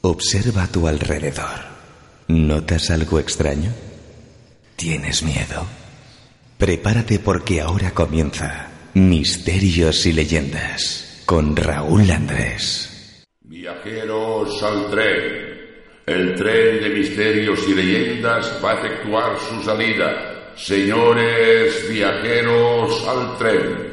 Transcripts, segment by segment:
Observa a tu alrededor. ¿Notas algo extraño? ¿Tienes miedo? Prepárate porque ahora comienza Misterios y Leyendas con Raúl Andrés. Viajeros al tren. El tren de misterios y leyendas va a efectuar su salida. Señores viajeros al tren.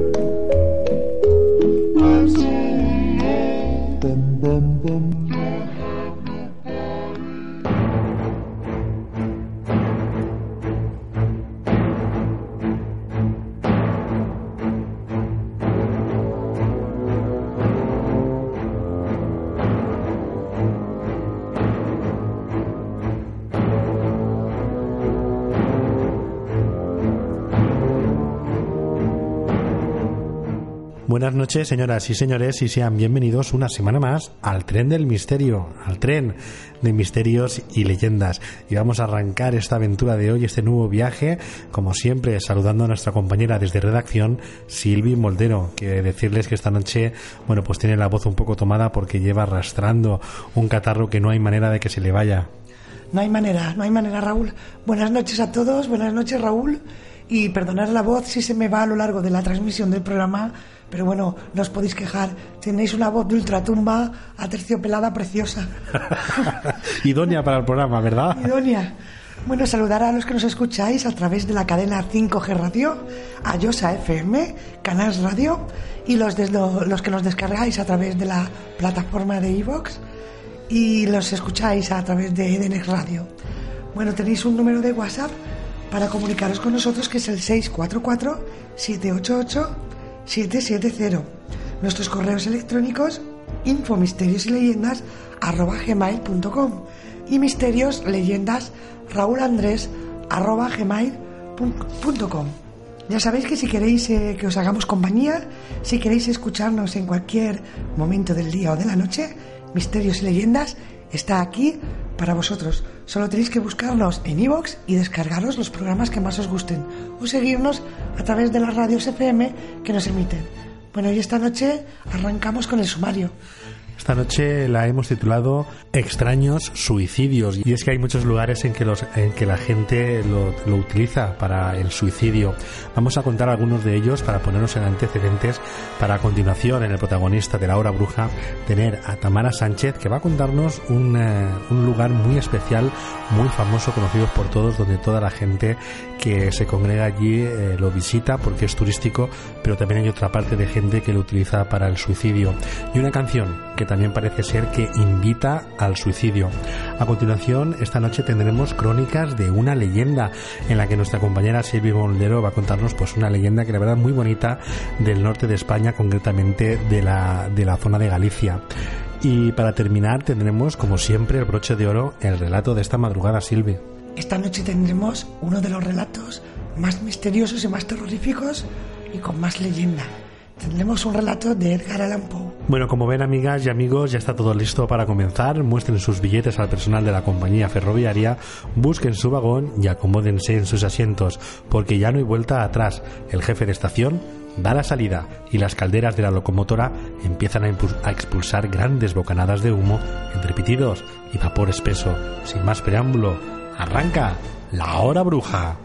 Buenas noches, señoras y señores, y sean bienvenidos una semana más al tren del misterio, al tren de misterios y leyendas. Y vamos a arrancar esta aventura de hoy, este nuevo viaje, como siempre, saludando a nuestra compañera desde redacción, Silvi Moldero, que decirles que esta noche, bueno, pues tiene la voz un poco tomada porque lleva arrastrando un catarro que no hay manera de que se le vaya. No hay manera, no hay manera, Raúl. Buenas noches a todos, buenas noches, Raúl. Y perdonad la voz si se me va a lo largo de la transmisión del programa, pero bueno, no os podéis quejar. Tenéis una voz de ultratumba aterciopelada preciosa. Idónea para el programa, ¿verdad? Idónea. Bueno, saludar a los que nos escucháis a través de la cadena 5G Radio, a Yosa FM, Canals Radio y los, lo- los que nos descargáis a través de la plataforma de iVoox y los escucháis a través de Edenex Radio. Bueno, tenéis un número de WhatsApp para comunicaros con nosotros que es el 644-788-770. Nuestros correos electrónicos infomisterios y leyendas arroba gmail.com y misterios leyendas Raúl Andrés arroba gmail.com. Ya sabéis que si queréis eh, que os hagamos compañía, si queréis escucharnos en cualquier momento del día o de la noche, Misterios y Leyendas está aquí para vosotros. Solo tenéis que buscarnos en iVoox y descargaros los programas que más os gusten o seguirnos a través de las radios FM que nos emiten. Bueno, y esta noche arrancamos con el sumario. Esta noche la hemos titulado Extraños suicidios y es que hay muchos lugares en que, los, en que la gente lo, utiliza para el suicidio. Vamos a contar algunos de ellos para ponernos en antecedentes para a continuación en el protagonista de la hora bruja tener a Tamara Sánchez que va a contarnos un, eh, un lugar muy especial, muy famoso, conocido por todos, donde toda la gente que se congrega allí eh, lo visita porque es turístico, pero también hay otra parte de gente que lo utiliza para el suicidio. Y una canción que también parece ser que invita al suicidio. A continuación, esta noche tendremos crónicas de una leyenda en la que nuestra compañera Silvia Moldero va a contarnos pues una leyenda que la verdad es muy bonita del norte de España, concretamente de la, de la zona de Galicia. Y para terminar tendremos, como siempre, el broche de oro, el relato de esta madrugada, Silvi. Esta noche tendremos uno de los relatos más misteriosos y más terroríficos y con más leyenda. Tendremos un relato de Edgar Allan Poe. Bueno, como ven amigas y amigos, ya está todo listo para comenzar. Muestren sus billetes al personal de la compañía ferroviaria, busquen su vagón y acomódense en sus asientos, porque ya no hay vuelta atrás. El jefe de estación da la salida y las calderas de la locomotora empiezan a, a expulsar grandes bocanadas de humo entre pitidos y vapor espeso. Sin más preámbulo, arranca la hora bruja.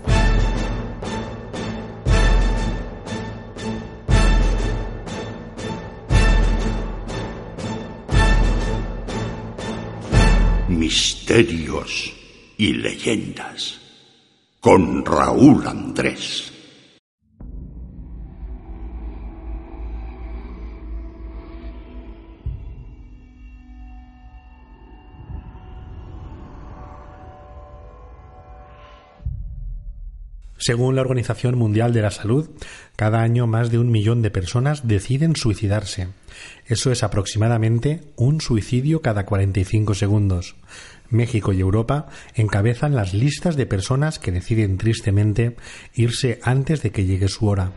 Misterios y leyendas con Raúl Andrés. Según la Organización Mundial de la Salud, cada año más de un millón de personas deciden suicidarse. Eso es aproximadamente un suicidio cada 45 segundos. México y Europa encabezan las listas de personas que deciden tristemente irse antes de que llegue su hora.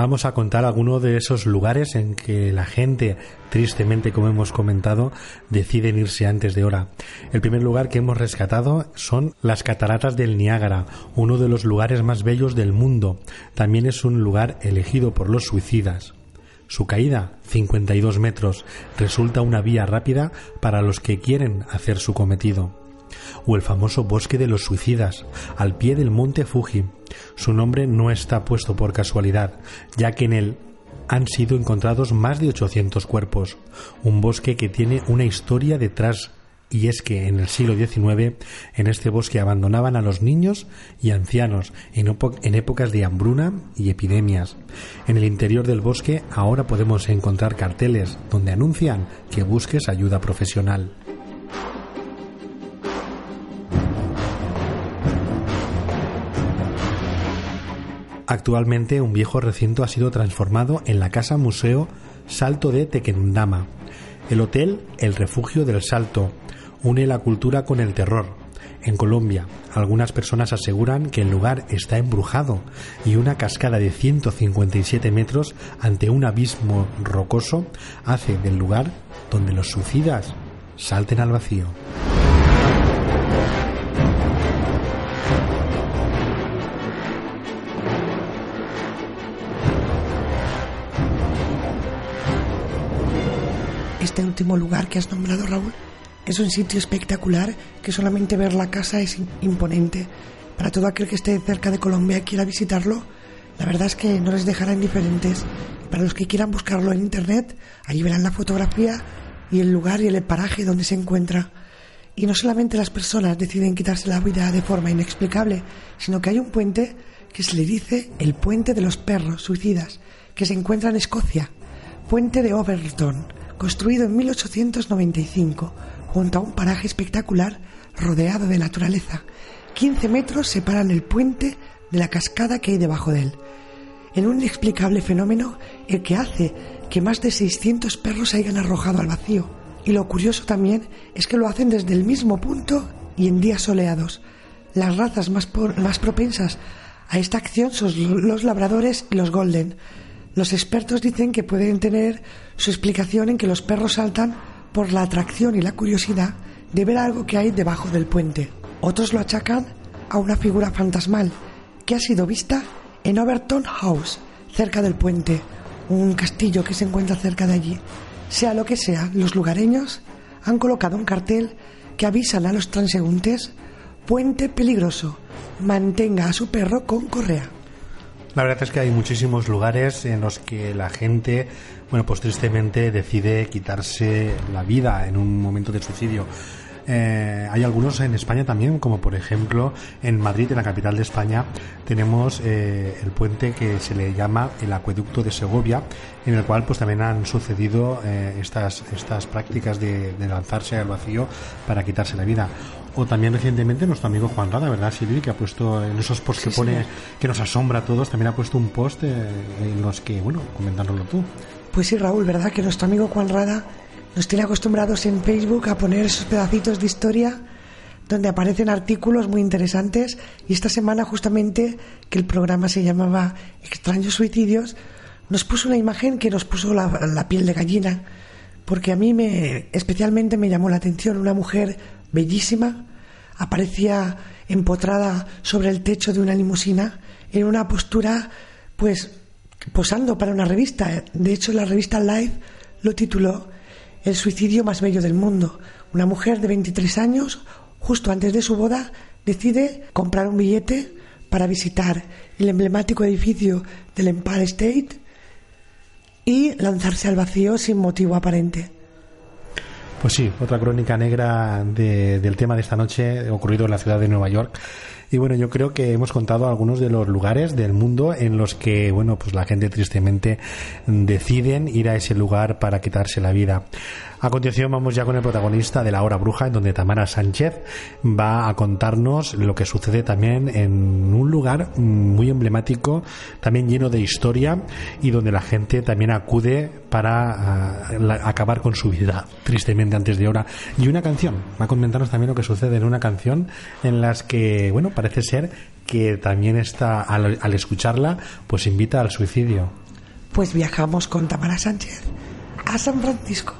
Vamos a contar algunos de esos lugares en que la gente, tristemente como hemos comentado, deciden irse antes de hora. El primer lugar que hemos rescatado son las cataratas del Niágara, uno de los lugares más bellos del mundo. También es un lugar elegido por los suicidas. Su caída, 52 metros, resulta una vía rápida para los que quieren hacer su cometido o el famoso Bosque de los Suicidas, al pie del monte Fuji. Su nombre no está puesto por casualidad, ya que en él han sido encontrados más de 800 cuerpos, un bosque que tiene una historia detrás y es que en el siglo XIX en este bosque abandonaban a los niños y ancianos en, en, épocas de hambruna y epidemias. En el interior del bosque ahora podemos encontrar carteles donde anuncian que busques ayuda profesional. Actualmente un viejo recinto ha sido transformado en la Casa Museo Salto de Tequendama. El hotel El Refugio del Salto une la cultura con el terror. En Colombia, algunas personas aseguran que el lugar está embrujado y una cascada de 157 metros ante un abismo rocoso hace del lugar donde los suicidas salten al vacío. Este último lugar que has nombrado, Raúl, es un sitio espectacular que solamente ver la casa es imponente. Para todo aquel que esté cerca de Colombia y quiera visitarlo, la verdad es que no les dejará indiferentes. Para los que quieran buscarlo en internet, allí verán la fotografía y el lugar y el paraje donde se encuentra. Y no solamente las personas deciden quitarse la vida de forma inexplicable, sino que hay un puente que se le dice el puente de los perros suicidas, que se encuentra en Escocia, puente de Overton construido en 1895 junto a un paraje espectacular rodeado de naturaleza. 15 metros separan el puente de la cascada que hay debajo de él. En un inexplicable fenómeno el que hace que más de 600 perros se hayan arrojado al vacío. Y lo curioso también es que lo hacen desde el mismo punto y en días soleados. Las razas más, más propensas a esta acción son los labradores y los golden, los expertos dicen que pueden tener su explicación en que los perros saltan por la atracción y la curiosidad de ver algo que hay debajo del puente. Otros lo achacan a una figura fantasmal que ha sido vista en Overton House, cerca del puente, un castillo que se encuentra cerca de allí. Sea lo que sea, los lugareños han colocado un cartel que avisan a los transeúntes puente peligroso, mantenga a su perro con correa. La verdad es que hay muchísimos lugares en los que la gente, bueno, pues tristemente decide quitarse la vida en un momento de suicidio. Eh, hay algunos en España también, como por ejemplo en Madrid, en la capital de España, tenemos eh, el puente que se le llama el acueducto de Segovia, en el cual pues también han sucedido eh, estas, estas prácticas de, de lanzarse al vacío para quitarse la vida. O también recientemente nuestro amigo Juan Rada, ¿verdad, Silvi? Que ha puesto en esos posts que pone, que nos asombra a todos, también ha puesto un post eh, en los que, bueno, comentándolo tú. Pues sí, Raúl, ¿verdad? Que nuestro amigo Juan Rada nos tiene acostumbrados en Facebook a poner esos pedacitos de historia donde aparecen artículos muy interesantes y esta semana justamente que el programa se llamaba Extraños Suicidios, nos puso una imagen que nos puso la, la piel de gallina, porque a mí me especialmente me llamó la atención una mujer bellísima, aparecía empotrada sobre el techo de una limusina en una postura, pues, posando para una revista. De hecho, la revista Life lo tituló El suicidio más bello del mundo. Una mujer de 23 años, justo antes de su boda, decide comprar un billete para visitar el emblemático edificio del Empire State y lanzarse al vacío sin motivo aparente. Pues sí, otra crónica negra del tema de esta noche ocurrido en la ciudad de Nueva York. Y bueno, yo creo que hemos contado algunos de los lugares del mundo en los que, bueno, pues la gente tristemente deciden ir a ese lugar para quitarse la vida. A continuación vamos ya con el protagonista de La Hora Bruja, en donde Tamara Sánchez va a contarnos lo que sucede también en un lugar muy emblemático, también lleno de historia y donde la gente también acude para ah, acabar con su vida, tristemente antes de hora. Y una canción, va a comentarnos también lo que sucede en una canción en las que, bueno, parece ser que también está, al, al escucharla, pues invita al suicidio. Pues viajamos con Tamara Sánchez a San Francisco.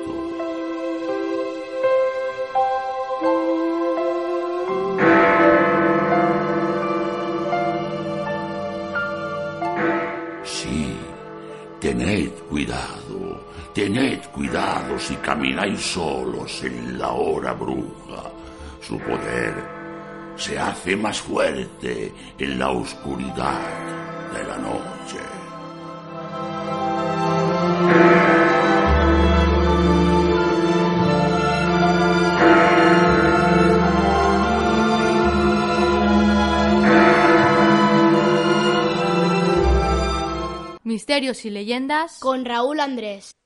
si camináis solos en la hora bruja. Su poder se hace más fuerte en la oscuridad de la noche. Misterios y leyendas con Raúl Andrés.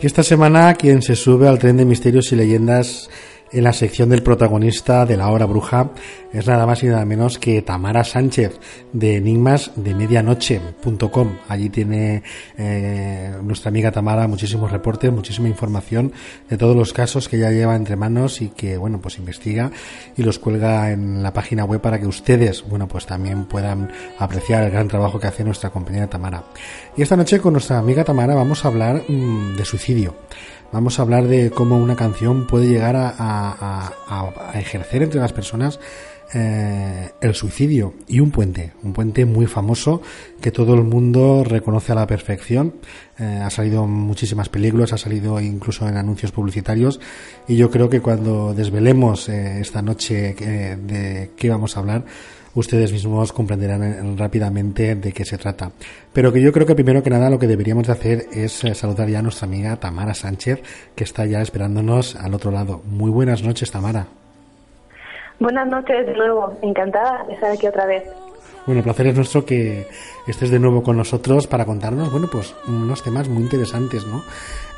Esta semana quien se sube al tren de misterios y leyendas en la sección del protagonista de la hora bruja es nada más y nada menos que Tamara Sánchez de enigmas de medianoche.com. Allí tiene eh, nuestra amiga Tamara muchísimos reportes, muchísima información de todos los casos que ella lleva entre manos y que, bueno, pues investiga y los cuelga en la página web para que ustedes, bueno, pues también puedan apreciar el gran trabajo que hace nuestra compañera Tamara. Y esta noche con nuestra amiga Tamara vamos a hablar mm, de suicidio vamos a hablar de cómo una canción puede llegar a, ejercer entre las personas eh, el suicidio y un puente, un puente muy famoso que todo el mundo reconoce a la perfección. Eh, ha salido muchísimas películas, ha salido incluso en anuncios publicitarios y yo creo que cuando desvelemos eh, esta noche de qué vamos a hablar, ustedes mismos comprenderán eh, rápidamente de qué se trata. Pero que yo creo que primero que nada lo que deberíamos de hacer es eh, saludar ya a nuestra amiga Tamara Sánchez, que está ya esperándonos al otro lado. Muy buenas noches, Tamara. Buenas noches de nuevo, encantada de estar aquí otra vez. Bueno, el placer es nuestro que estés de nuevo con nosotros para contarnos, bueno, pues unos temas muy interesantes, ¿no?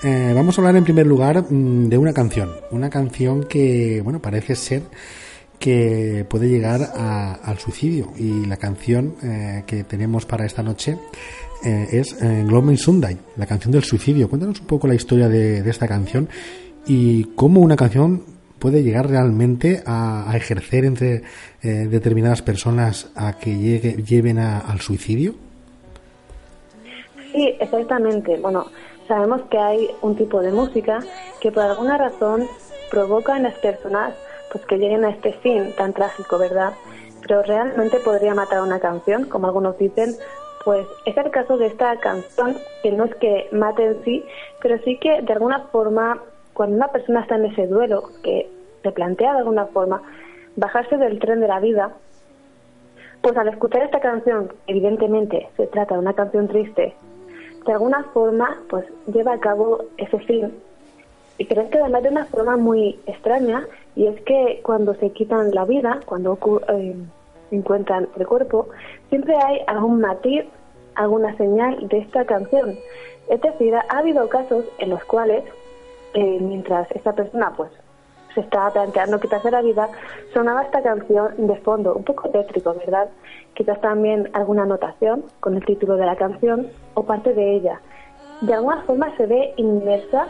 Eh, vamos a hablar en primer lugar mm, de una canción, una canción que, bueno, parece ser que puede llegar al suicidio. Y la canción eh, que tenemos para esta noche eh, es eh, Gloaming Sunday, la canción del suicidio. Cuéntanos un poco la historia de, esta canción y cómo una canción puede llegar realmente a, ejercer entre determinadas personas a que llegue, lleven al suicidio. Sí, exactamente. Bueno, sabemos que hay un tipo de música que por alguna razón provoca en las personas pues que lleguen a este fin tan trágico, ¿verdad? Pero realmente podría matar una canción, como algunos dicen, pues es el caso de esta canción, que no es que mate en sí, pero sí que de alguna forma, cuando una persona está en ese duelo, que se plantea de alguna forma bajarse del tren de la vida, pues al escuchar esta canción, evidentemente se trata de una canción triste, de alguna forma pues lleva a cabo ese fin. Y creo que además de una forma muy extraña, y es que cuando se quitan la vida, cuando eh, encuentran el cuerpo, siempre hay algún matiz, alguna señal de esta canción. Es decir, ha habido casos en los cuales, eh, mientras esta persona pues se estaba planteando quitarse la vida, sonaba esta canción de fondo, un poco tétrico, ¿verdad? Quizás también alguna anotación con el título de la canción o parte de ella. De alguna forma se ve inmersa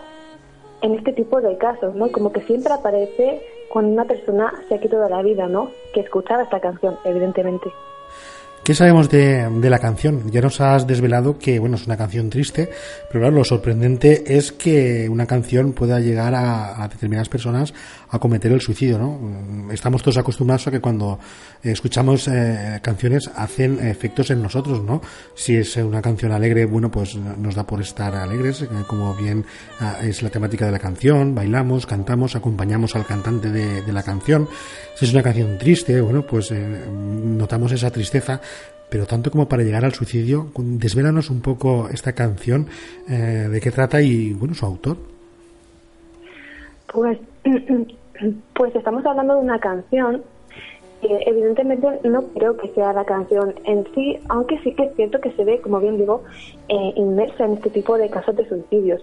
en este tipo de casos, ¿no? Como que siempre aparece cuando una persona se ha quitado la vida, ¿no? Que escuchaba esta canción, evidentemente. ¿Qué sabemos de, la canción? Ya nos has desvelado que, bueno, es una canción triste, pero claro, lo sorprendente es que una canción pueda llegar a, determinadas personas a cometer el suicidio, ¿no? Estamos todos acostumbrados a que cuando escuchamos eh, canciones hacen efectos en nosotros, ¿no? Si es una canción alegre, bueno, pues nos da por estar alegres, eh, como bien ah, es la temática de la canción, bailamos, cantamos, acompañamos al cantante de, la canción. Si es una canción triste, bueno, pues eh, notamos esa tristeza pero tanto como para llegar al suicidio, desvélanos un poco esta canción, eh, de qué trata y, bueno, su autor. Pues, pues estamos hablando de una canción que evidentemente no creo que sea la canción en sí, aunque sí que es cierto que se ve, como bien digo, eh, inmersa en este tipo de casos de suicidios.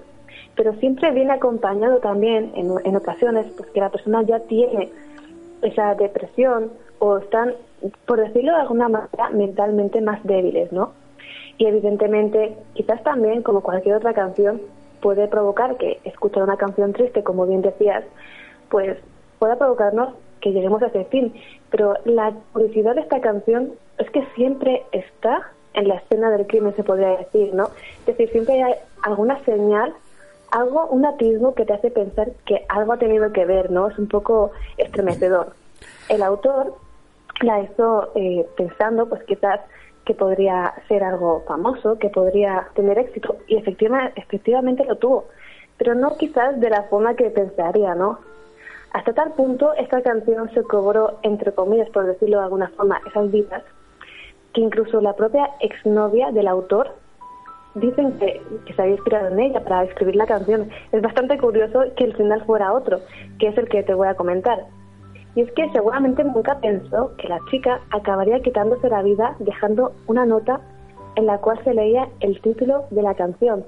Pero siempre viene acompañado también, en, en ocasiones, pues que la persona ya tiene esa depresión o están por decirlo de alguna manera, mentalmente más débiles, ¿no? Y evidentemente, quizás también, como cualquier otra canción, puede provocar que escuchar una canción triste, como bien decías, pues pueda provocarnos que lleguemos a ese fin. Pero la curiosidad de esta canción es que siempre está en la escena del crimen, se podría decir, ¿no? Es decir, siempre hay alguna señal, algo, un atisbo que te hace pensar que algo ha tenido que ver, ¿no? Es un poco estremecedor. El autor la hizo eh, pensando pues quizás que podría ser algo famoso, que podría tener éxito y efectivamente, efectivamente lo tuvo, pero no quizás de la forma que pensaría, ¿no? Hasta tal punto esta canción se cobró, entre comillas, por decirlo de alguna forma, esas vidas, que incluso la propia exnovia del autor dicen que, que, se había inspirado en ella para escribir la canción. Es bastante curioso que el final fuera otro, que es el que te voy a comentar. Y es que seguramente nunca pensó que la chica acabaría quitándose la vida dejando una nota en la cual se leía el título de la canción,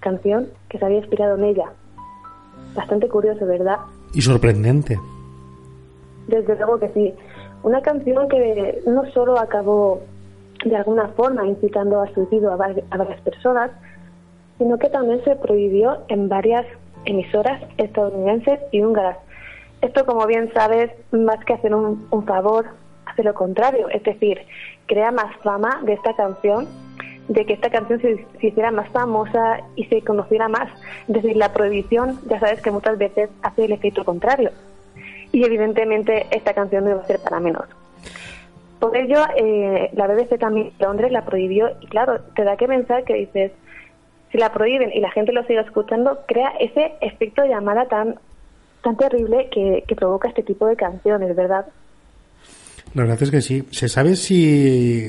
canción que se había inspirado en ella. Bastante curioso, ¿verdad? Y sorprendente. Desde luego que sí. Una canción que no solo acabó de alguna forma incitando al suicidio a, a varias personas, sino que también se prohibió en varias emisoras estadounidenses y húngaras esto, como bien sabes, más que hacer un, favor, hace lo contrario, es decir, crea más fama de esta canción, de que esta canción se, hiciera más famosa y se conociera más. Es decir, la prohibición, ya sabes que muchas veces hace el efecto contrario. Y evidentemente esta canción no iba a ser para menos. Por ello, eh, la BBC también de Londres la prohibió y claro, te da que pensar que dices, si la prohíben y la gente lo sigue escuchando, crea ese efecto llamada tan tan terrible que, provoca este tipo de canciones, ¿verdad? La verdad es que sí. ¿Se sabe si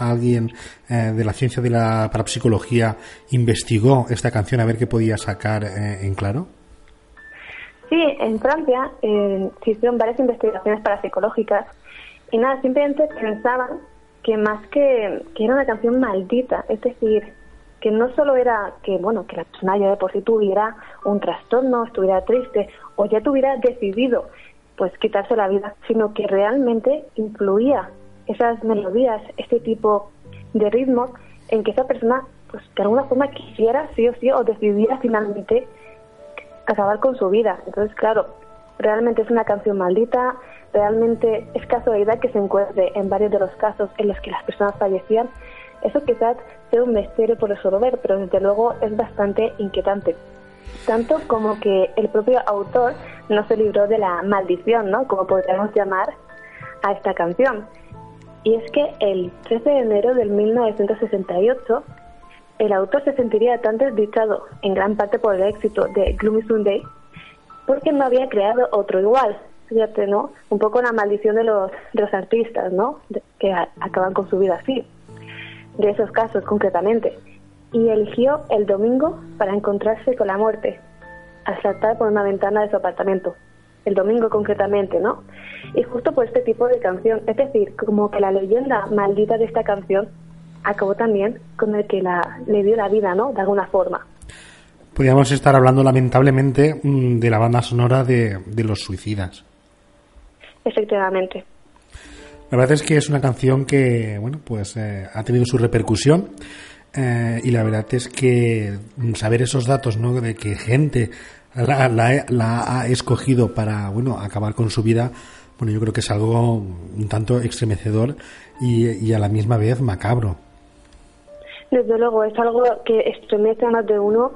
alguien eh, de la ciencia de la parapsicología investigó esta canción a ver qué podía sacar eh, en claro? Sí, en Francia eh, se hicieron varias investigaciones parapsicológicas y nada, simplemente pensaban que más que, que era una canción maldita, es decir, que no solo era que, bueno, que la persona ya de por sí tuviera un trastorno, estuviera triste o ya tuviera decidido pues quitarse la vida, sino que realmente influía esas melodías, este tipo de ritmo en que esa persona pues de alguna forma quisiera sí o sí o decidiera finalmente acabar con su vida. Entonces, claro, realmente es una canción maldita, realmente es casualidad que se encuentre en varios de los casos en los que las personas fallecían Eso quizás sea un misterio por resolver, pero desde luego es bastante inquietante. Tanto como que el propio autor no se libró de la maldición, ¿no? Como podríamos llamar a esta canción. Y es que el 13 de enero del 1968, el autor se sentiría tan desdichado, en gran parte por el éxito de Gloomy Sunday, porque no había creado otro igual. Fíjate, ¿no? Un poco la maldición de los, de los artistas, ¿no? que acaban con su vida así. De esos casos, concretamente. Y eligió el domingo para encontrarse con la muerte, al saltar por una ventana de su apartamento. El domingo, concretamente, ¿no? Y justo por este tipo de canción, es decir, como que la leyenda maldita de esta canción acabó también con el que la, le dio la vida, ¿no? De alguna forma. Podríamos estar hablando lamentablemente mm, de la banda sonora de, los suicidas. Efectivamente. La verdad es que es una canción que, bueno, pues eh, ha tenido su repercusión. Eh, y la verdad es que saber esos datos, ¿no? De que gente la, la, ha escogido para, bueno, acabar con su vida, bueno, yo creo que es algo un tanto estremecedor y, a la misma vez macabro. Desde luego, es algo que estremece a más de uno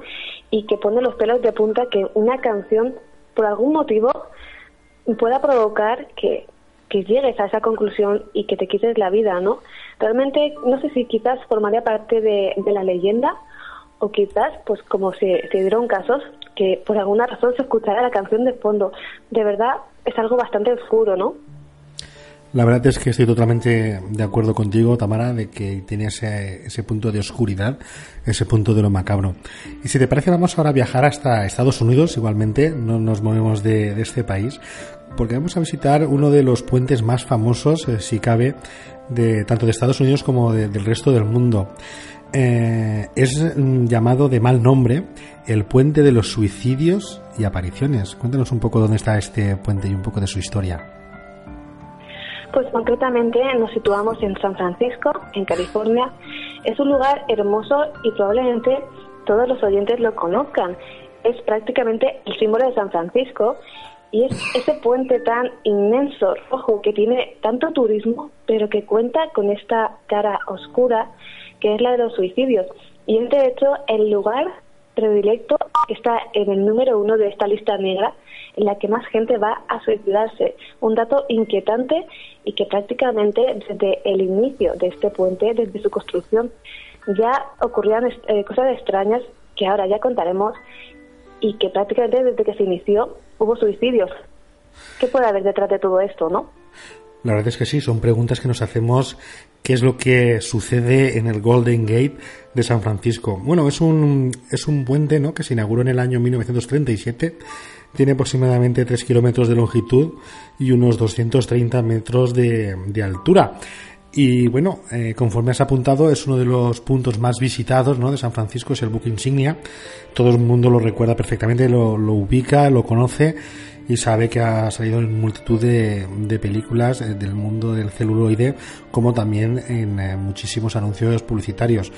y que pone los pelos de punta que una canción, por algún motivo, pueda provocar que, que llegues a esa conclusión y que te quites la vida, ¿no? Realmente, no sé si quizás formaría parte de, la leyenda o quizás, pues como se, dieron casos, que por alguna razón se escuchara la canción de fondo. De verdad, es algo bastante oscuro, ¿no? La verdad es que estoy totalmente de acuerdo contigo, Tamara, de que tiene ese, ese, punto de oscuridad, ese punto de lo macabro. Y si te parece, vamos ahora a viajar hasta Estados Unidos, igualmente, no nos movemos de, de este país, porque vamos a visitar uno de los puentes más famosos, eh, si cabe, de tanto de Estados Unidos como del resto del mundo. Eh, es mm, llamado de mal nombre el puente de los suicidios y apariciones. Cuéntanos un poco dónde está este puente y un poco de su historia. Pues concretamente nos situamos en San Francisco, en California. Es un lugar hermoso y probablemente todos los oyentes lo conozcan. Es prácticamente el símbolo de San Francisco y es ese puente tan inmenso, rojo, que tiene tanto turismo, pero que cuenta con esta cara oscura que es la de los suicidios. Y es de hecho el lugar predilecto que está en el número uno de esta lista negra en la que más gente va a suicidarse. Un dato inquietante y que prácticamente desde el inicio de este puente, desde su construcción, ya ocurrían eh, cosas extrañas que ahora ya contaremos y que prácticamente desde que se inició hubo suicidios. ¿Qué puede haber detrás de todo esto, no? La verdad es que sí, son preguntas que nos hacemos qué es lo que sucede en el Golden Gate de San Francisco. Bueno, es un, es un puente ¿no? que se inauguró en el año 1937, tiene aproximadamente 3 kilómetros de longitud y unos 230 metros de, de altura. Y bueno, eh, conforme has apuntado, es uno de los puntos más visitados ¿no? de San Francisco, es el buque insignia. Todo el mundo lo recuerda perfectamente, lo, ubica, lo conoce y sabe que ha salido en multitud de, películas eh, del mundo del celuloide, como también en eh, muchísimos anuncios publicitarios.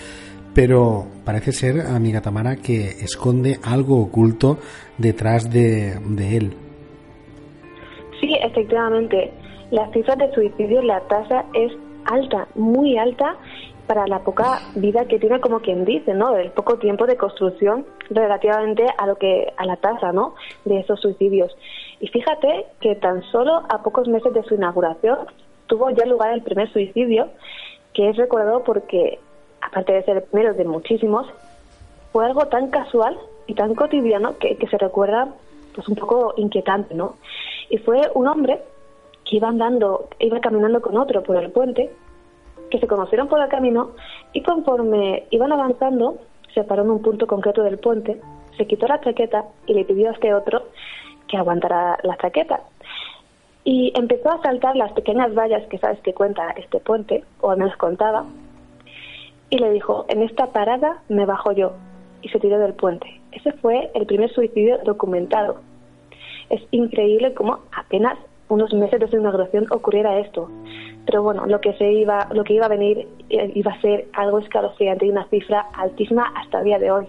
Pero parece ser, amiga Tamara, que esconde algo oculto detrás de, él. Sí, efectivamente. Las cifras de suicidio, la tasa es alta, muy alta para la poca vida que tiene como quien dice, ¿no? El poco tiempo de construcción relativamente a lo que a la tasa, ¿no? De esos suicidios. Y fíjate que tan solo a pocos meses de su inauguración tuvo ya lugar el primer suicidio, que es recordado porque, aparte de ser el primero de muchísimos, fue algo tan casual y tan cotidiano que, que se recuerda pues un poco inquietante, ¿no? Y fue un hombre que iba andando, iba caminando con otro por el puente, que se conocieron por el camino y conforme iban avanzando, se paró en un punto concreto del puente, se quitó la chaqueta y le pidió a este otro que aguantara la chaqueta. Y empezó a saltar las pequeñas vallas que sabes que cuenta este puente, o al menos contaba, y le dijo, en esta parada me bajo yo, y se tiró del puente. Ese fue el primer suicidio documentado. Es increíble cómo apenas unos meses de su inauguración ocurriera esto. Pero bueno, lo que se iba, lo que iba a venir eh, iba a ser algo escalofriante y una cifra altísima hasta el día de hoy.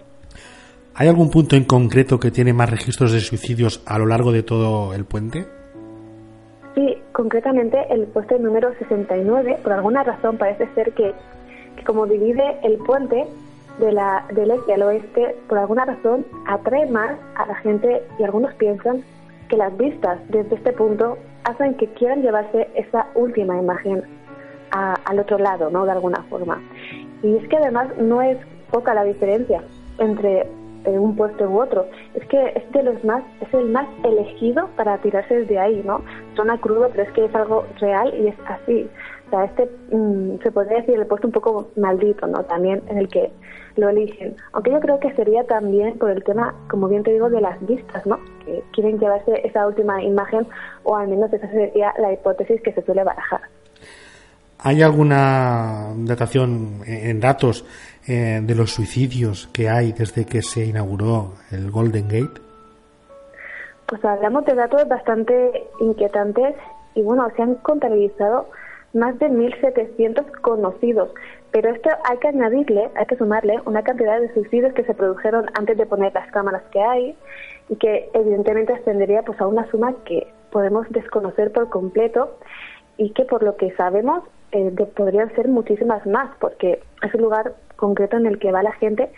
¿Hay algún punto en concreto que tiene más registros de suicidios a lo largo de todo el puente? Sí, concretamente el puente número 69, por alguna razón parece ser que que como divide el puente de la, del este al oeste, por alguna razón atrae más a la gente y algunos piensan que las vistas desde este punto hacen que quieran llevarse esa última imagen al otro lado, ¿no? De alguna forma. Y es que además no es poca la diferencia entre eh, un puesto u otro. Es que es de los más, es el más elegido para tirarse desde ahí, ¿no? Suena crudo, pero es que es algo real y es así. O sea, este mm, se podría decir el puesto un poco maldito, ¿no? También en el que lo eligen. Aunque yo creo que sería también por el tema, como bien te digo, de las vistas, ¿no? Que quieren llevarse esa última imagen, o al menos esa sería la hipótesis que se suele barajar. ¿Hay alguna datación en datos eh, de los suicidios que hay desde que se inauguró el Golden Gate? Pues hablamos de datos bastante inquietantes y bueno, se han contabilizado más de 1.700 conocidos, pero esto hay que añadirle, hay que sumarle una cantidad de suicidios que se produjeron antes de poner las cámaras que hay y que evidentemente ascendería pues a una suma que podemos desconocer por completo y que por lo que sabemos eh, podrían ser muchísimas más porque es un lugar concreto en el que va la gente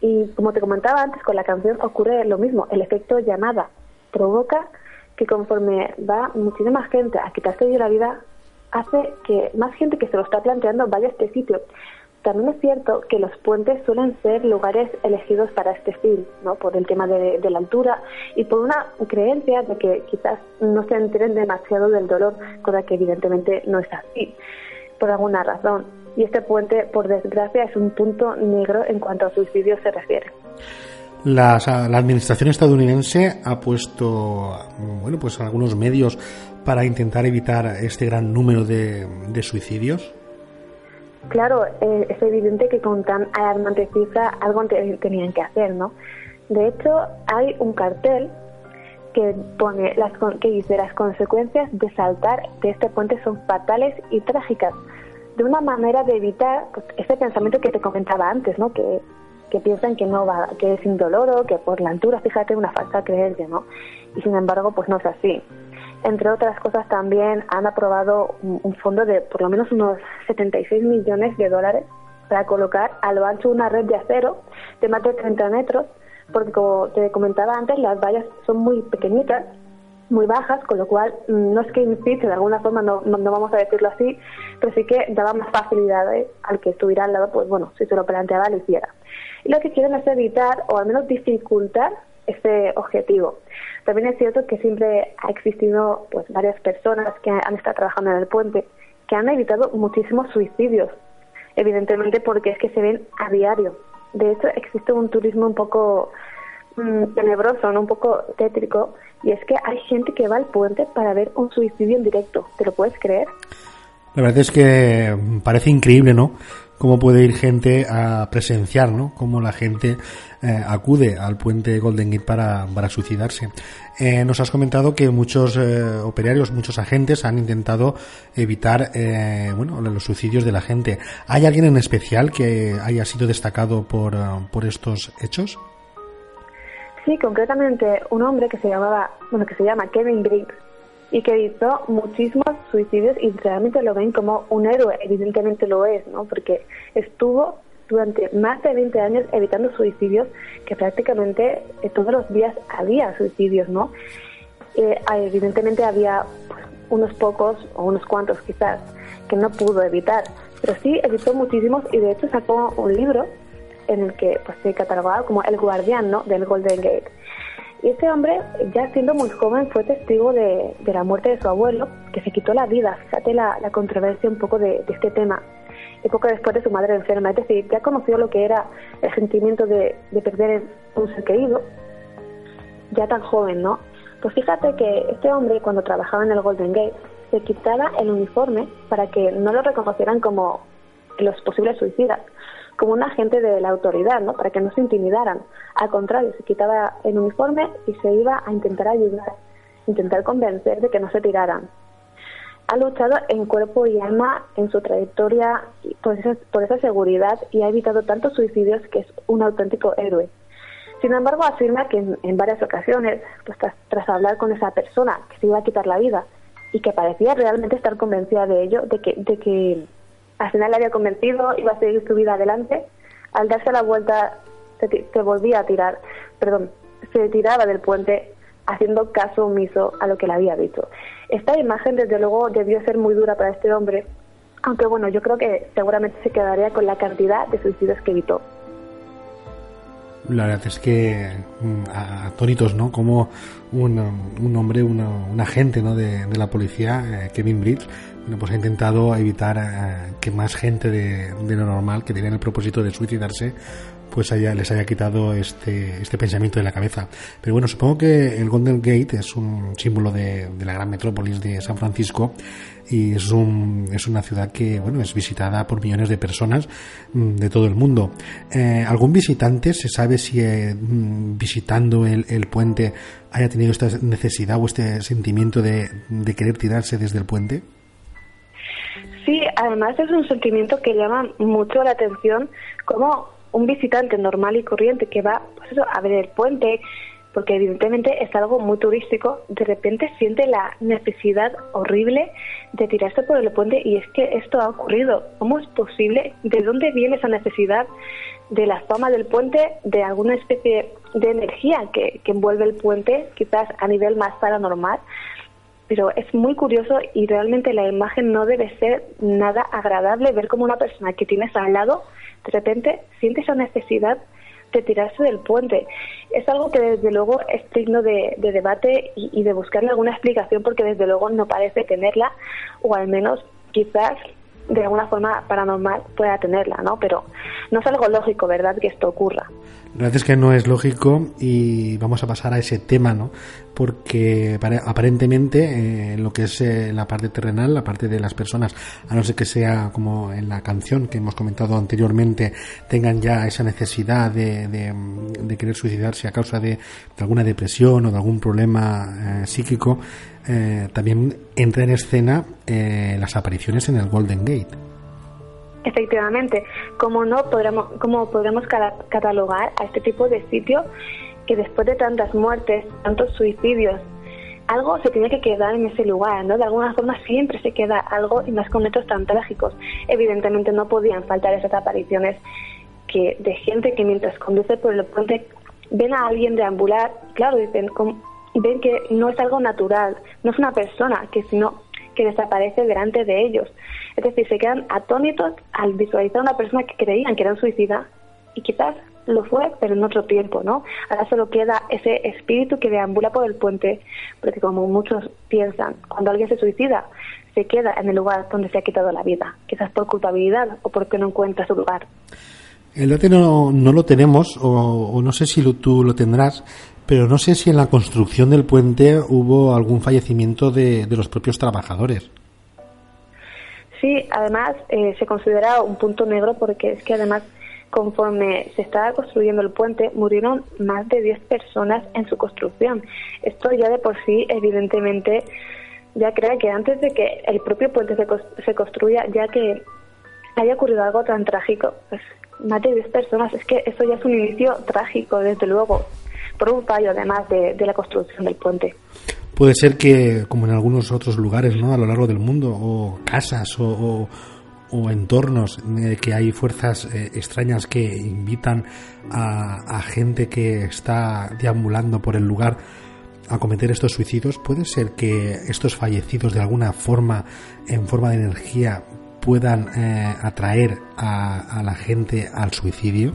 y como te comentaba antes con la canción ocurre lo mismo, el efecto llamada provoca que conforme va muchísima gente a quitarse de la vida hace que más gente que se lo está planteando vaya a este sitio. También es cierto que los puentes suelen ser lugares elegidos para este fin, ¿no? por el tema de, la altura y por una creencia de que quizás no se enteren demasiado del dolor, cosa que evidentemente no es así, por alguna razón. Y este puente, por desgracia, es un punto negro en cuanto a suicidios se refiere. la administración estadounidense ha puesto bueno pues algunos medios para intentar evitar este gran número de, suicidios? Claro, eh, es evidente que con tan alarmante cifra algo tenían que hacer, ¿no? De hecho, hay un cartel que pone las que dice las consecuencias de saltar de este puente son fatales y trágicas, de una manera de evitar pues, ese pensamiento que te comentaba antes, ¿no? Que, que piensan que no va, que es indoloro, que por la altura, fíjate, una falsa creencia, ¿no? Y sin embargo, pues no es así entre otras cosas, también han aprobado un, fondo de por lo menos unos 76 millones de dólares para colocar a lo ancho una red de acero de más de 30 metros, porque como te comentaba antes, las vallas son muy pequeñitas, muy bajas, con lo cual mm, no es que incite, de alguna forma no, no, vamos a decirlo así, pero sí que daba más facilidades al que estuviera al lado, pues bueno, si se lo planteaba, lo hiciera. Y lo que quieren es evitar, o al menos dificultar, este objetivo. También es cierto que siempre ha existido pues varias personas que han estado trabajando en el puente que han evitado muchísimos suicidios, evidentemente porque es que se ven a diario. De hecho, existe un turismo un poco mm, tenebroso, ¿no? un poco tétrico, y es que hay gente que va al puente para ver un suicidio en directo. ¿Te lo puedes creer? La verdad es que parece increíble, ¿no? cómo puede ir gente a presenciar, ¿no? Cómo la gente eh, acude al puente Golden Gate para, para suicidarse. Eh, nos has comentado que muchos eh, operarios, muchos agentes han intentado evitar, bueno, los suicidios de la gente. ¿Hay alguien en especial que haya sido destacado por, por estos hechos? Sí, concretamente un hombre que se llamaba, bueno, que se llama Kevin Briggs y que hizo muchísimos suicidios y realmente lo ven como un héroe, evidentemente lo es, ¿no? Porque estuvo durante más de 20 años evitando suicidios, que prácticamente eh, todos los días había suicidios, ¿no? Eh, evidentemente había pues, unos pocos o unos cuantos quizás que no pudo evitar, pero sí evitó muchísimos y de hecho sacó un libro en el que pues, se catalogaba como el guardián ¿no? del Golden Gate. Y este hombre, ya siendo muy joven, fue testigo de, la muerte de su abuelo, que se quitó la vida. Fíjate la, controversia un poco de, este tema. Y poco después de su madre enferma. Es decir, ya conoció lo que era el sentimiento de, perder un ser querido, ya tan joven, ¿no? Pues fíjate que este hombre, cuando trabajaba en el Golden Gate, se quitaba el uniforme para que no lo reconocieran como los posibles suicidas como un agente de la autoridad, ¿no? Para que no se intimidaran. Al contrario, se quitaba el uniforme y se iba a intentar ayudar, intentar convencer de que no se tiraran. Ha luchado en cuerpo y alma en su trayectoria por esa, por esa seguridad y ha evitado tantos suicidios que es un auténtico héroe. Sin embargo, afirma que en, varias ocasiones, pues tras, tras, hablar con esa persona que se iba a quitar la vida y que parecía realmente estar convencida de ello, de que, de que Al final la había convencido, iba a seguir su vida adelante. Al darse la vuelta, se, se volvía a tirar, perdón, se tiraba del puente haciendo caso omiso a lo que le había dicho. Esta imagen, desde luego, debió ser muy dura para este hombre, aunque bueno, yo creo que seguramente se quedaría con la cantidad de suicidios que evitó. La verdad es que mm, atónitos, ¿no? Como un, un hombre, un agente ¿no? de, la policía, eh, Kevin Bridge, bueno, pues ha intentado evitar eh, que más gente de, de, lo normal, que tenía el propósito de suicidarse, pues haya, les haya quitado este, este pensamiento de la cabeza. Pero bueno, supongo que el Golden Gate es un símbolo de, de la gran metrópolis de San Francisco y es, un, es una ciudad que bueno es visitada por millones de personas mm, de todo el mundo. Eh, ¿Algún visitante se sabe si eh, mm, visitando el, el, puente haya tenido esta necesidad o este sentimiento de, de querer tirarse desde el puente? Sí, además es un sentimiento que llama mucho la atención, como un visitante normal y corriente que va pues a ver el puente, porque evidentemente es algo muy turístico, de repente siente la necesidad horrible de tirarse por el puente y es que esto ha ocurrido. ¿Cómo es posible? ¿De dónde viene esa necesidad de la fama del puente, de alguna especie de energía que, que envuelve el puente, quizás a nivel más paranormal? Pero es muy curioso y realmente la imagen no debe ser nada agradable ver como una persona que tienes al lado de repente siente esa necesidad de tirarse del puente. Es algo que desde luego es digno de, debate y, y, de buscarle alguna explicación porque desde luego no parece tenerla o al menos quizás de alguna forma paranormal pueda tenerla, ¿no? Pero no es algo lógico, ¿verdad?, que esto ocurra. La verdad es que no es lógico y vamos a pasar a ese tema, ¿no? Porque aparentemente eh, lo que es eh, la parte terrenal, la parte de las personas, a no ser que sea como en la canción que hemos comentado anteriormente, tengan ya esa necesidad de, de, querer suicidarse a causa de, alguna depresión o de algún problema eh, psíquico, eh, también entra en escena eh, las apariciones en el Golden Gate. Efectivamente, como no podremos, cómo podremos catalogar a este tipo de sitio que después de tantas muertes, tantos suicidios, algo se tiene que quedar en ese lugar, ¿no? De alguna forma siempre se queda algo y más con hechos tan trágicos. Evidentemente no podían faltar esas apariciones que de gente que mientras conduce por el puente ven a alguien deambular, claro, dicen, ven que no es algo natural, no es una persona, que sino que desaparece delante de ellos. Es decir, se quedan atónitos al visualizar a una persona que creían que era un suicida y quizás lo fue, pero en otro tiempo, ¿no? Ahora solo queda ese espíritu que deambula por el puente, porque como muchos piensan, cuando alguien se suicida, se queda en el lugar donde se ha quitado la vida, quizás por culpabilidad o porque no encuentra su lugar. El dato no, no lo tenemos, o, o, no sé si lo, tú lo tendrás, pero no sé si en la construcción del puente hubo algún fallecimiento de, de los propios trabajadores. Sí, además eh, se considera un punto negro porque es que además conforme se estaba construyendo el puente murieron más de 10 personas en su construcción. Esto ya de por sí evidentemente ya crea que antes de que el propio puente se, se construya, ya que haya ocurrido algo tan trágico, pues más de 10 personas, es que eso ya es un inicio trágico, desde luego por un además de, la construcción del puente. Puede ser que, como en algunos otros lugares, ¿no? A lo largo del mundo, o casas, o, o, entornos, eh, que hay fuerzas eh, extrañas que invitan a, a, gente que está deambulando por el lugar a cometer estos suicidios. Puede ser que estos fallecidos, de alguna forma, en forma de energía, puedan eh, atraer a, a la gente al suicidio.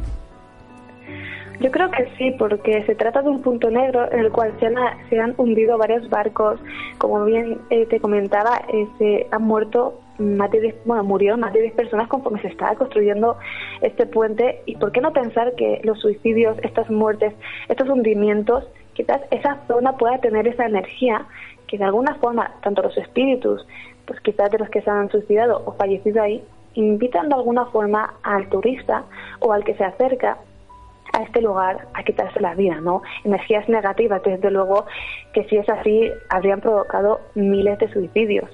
Yo creo que sí, porque se trata de un punto negro en el cual se han, se han hundido varios barcos. Como bien eh, te comentaba, eh, se han muerto más de 10, bueno, murieron más de 10 personas conforme se estaba construyendo este puente. ¿Y por qué no pensar que los suicidios, estas muertes, estos hundimientos, quizás esa zona pueda tener esa energía que de alguna forma, tanto los espíritus, pues quizás de los que se han suicidado o fallecido ahí, invitan de alguna forma al turista o al que se acerca a este lugar a quitarse la vida, ¿no? Energías negativas, desde luego que si es así, habrían provocado miles de suicidios.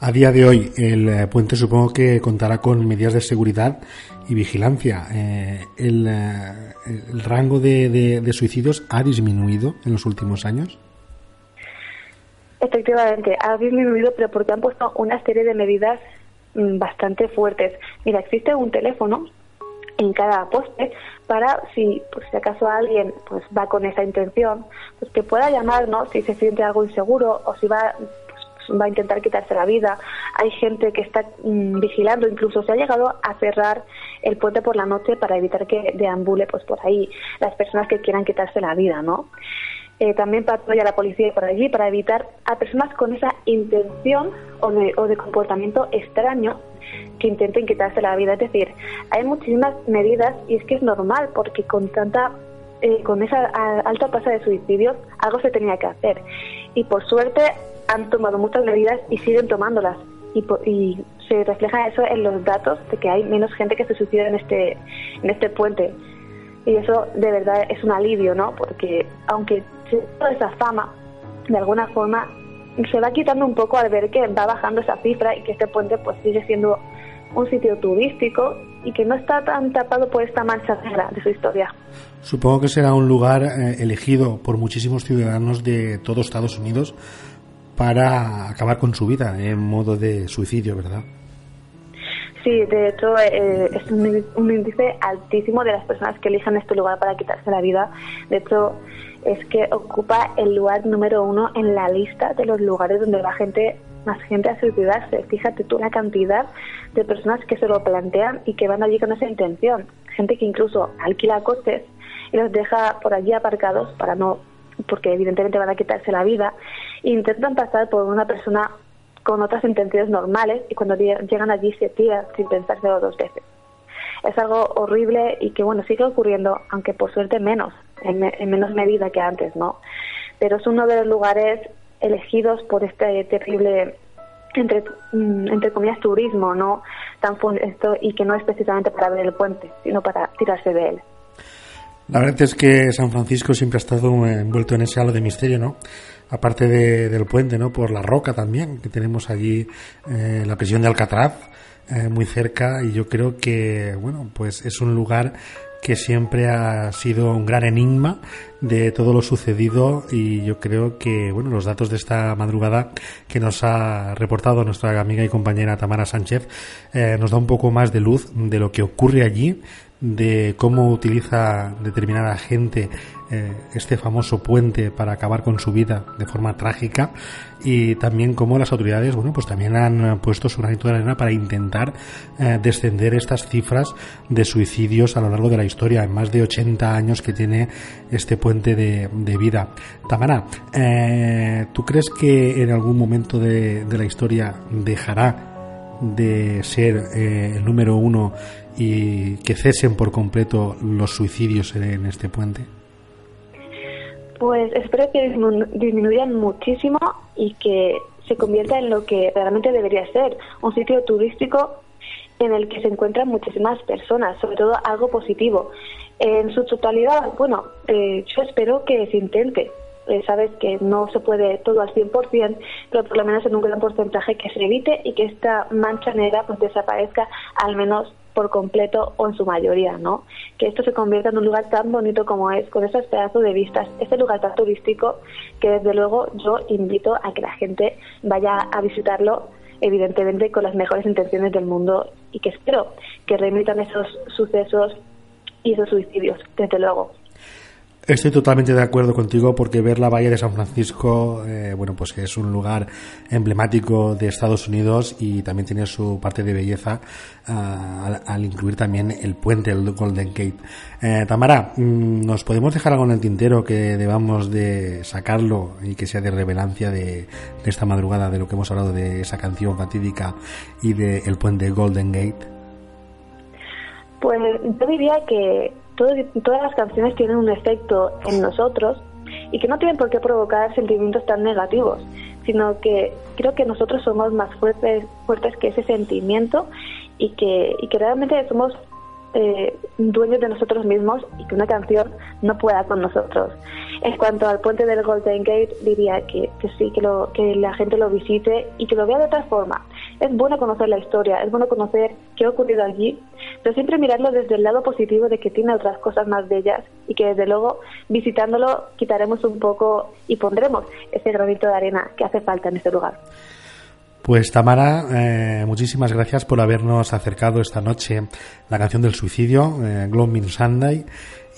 A día de hoy, el eh, puente supongo que contará con medidas de seguridad y vigilancia. Eh, el, eh, el, rango de, de, de, suicidios ha disminuido en los últimos años? Efectivamente, ha disminuido, pero porque han puesto una serie de medidas mm, bastante fuertes. Mira, existe un teléfono en cada poste para si pues si acaso alguien pues va con esa intención pues que pueda llamarnos si se siente algo inseguro o si va pues, va a intentar quitarse la vida. Hay gente que está mm, vigilando incluso se ha llegado a cerrar el puente por la noche para evitar que deambule pues por ahí las personas que quieran quitarse la vida no eh, también patrulla la policía por allí para evitar a personas con esa intención o de, o de comportamiento extraño que intenten quitarse la vida. Es decir, hay muchísimas medidas y es que es normal porque con tanta eh, con esa alta tasa de suicidios algo se tenía que hacer y por suerte han tomado muchas medidas y siguen tomándolas y, y se refleja eso en los datos de que hay menos gente que se suicida en este en este puente y eso de verdad es un alivio, ¿no? Porque aunque toda esa fama de alguna forma se va quitando un poco al ver que va bajando esa cifra y que este puente pues sigue siendo un sitio turístico y que no está tan tapado por esta mancha negra de su historia. Supongo que será un lugar eh, elegido por muchísimos ciudadanos de todo Estados Unidos para acabar con su vida en modo de suicidio, ¿verdad? Sí, de hecho eh, es un, un, índice altísimo de las personas que elijan este lugar para quitarse la vida. De hecho, es que ocupa el lugar número uno en la lista de los lugares donde va gente más gente a suicidarse. Fíjate tú la cantidad de personas que se lo plantean y que van allí con esa intención. Gente que incluso alquila coches y los deja por allí aparcados para no, porque evidentemente van a quitarse la vida, e intentan pasar por una persona con otras intenciones normales y cuando llegan allí se tiran sin pensárselo dos veces. Es algo horrible y que bueno sigue ocurriendo, aunque por suerte menos, en, en menos medida que antes, ¿no? Pero es uno de los lugares elegidos por este terrible entre, mm, entre comillas turismo no tan esto y que no es precisamente para ver el puente sino para tirarse de él. La verdad es que San Francisco siempre ha estado envuelto en ese halo de misterio no aparte de, del puente no por la roca también que tenemos allí eh, la prisión de Alcatraz eh, muy cerca y yo creo que bueno pues es un lugar que siempre ha sido un gran enigma de todo lo sucedido y yo creo que bueno los datos de esta madrugada que nos ha reportado nuestra amiga y compañera Tamara Sánchez eh, nos da un poco más de luz de lo que ocurre allí de cómo utiliza determinada gente eh, este famoso puente para acabar con su vida de forma trágica y también cómo las autoridades bueno pues también han puesto su granito de arena para intentar eh, descender estas cifras de suicidios a lo largo de la historia en más de 80 años que tiene este puente de, de vida. Tamara eh, ¿tú crees que en algún momento de, de la historia dejará de ser el número uno y que cesen por completo los suicidios en este puente? Pues espero que disminuyan muchísimo y que se convierta en lo que realmente debería ser, un sitio turístico en el que se encuentran muchísimas personas, sobre todo algo positivo. En su totalidad, bueno, eh, yo espero que se intente. Eh, sabes que no se puede todo al 100%, pero por lo menos en un gran porcentaje que se evite y que esta mancha negra pues desaparezca al menos por completo o en su mayoría, ¿no? Que esto se convierta en un lugar tan bonito como es, con esos pedazos de vistas, este lugar tan turístico que desde luego yo invito a que la gente vaya a visitarlo evidentemente con las mejores intenciones del mundo y que espero que remitan esos sucesos y esos suicidios, desde luego. Estoy totalmente de acuerdo contigo porque ver la bahía de San Francisco, eh, bueno, pues es un lugar emblemático de Estados Unidos y también tiene su parte de belleza uh, al, incluir también el puente, el Golden Gate. Eh, Tamara, mm, ¿nos podemos dejar algo en el tintero que debamos de sacarlo y que sea de revelancia de, de esta madrugada de lo que hemos hablado de esa canción fatídica y del el puente Golden Gate? Pues yo diría que todas las canciones tienen un efecto en nosotros y que no tienen por qué provocar sentimientos tan negativos, sino que creo que nosotros somos más fuertes, fuertes que ese sentimiento y que, y que realmente somos eh, dueños de nosotros mismos y que una canción no pueda con nosotros. En cuanto al puente del Golden Gate, diría que, que sí, que, lo, que la gente lo visite y que lo vea de otra forma. Es bueno conocer la historia, es bueno conocer qué ha ocurrido allí, pero siempre mirarlo desde el lado positivo de que tiene otras cosas más bellas y que desde luego visitándolo quitaremos un poco y pondremos ese granito de arena que hace falta en este lugar. Pues Tamara, eh, muchísimas gracias por habernos acercado esta noche la canción del suicidio, eh, Gloaming Sunday,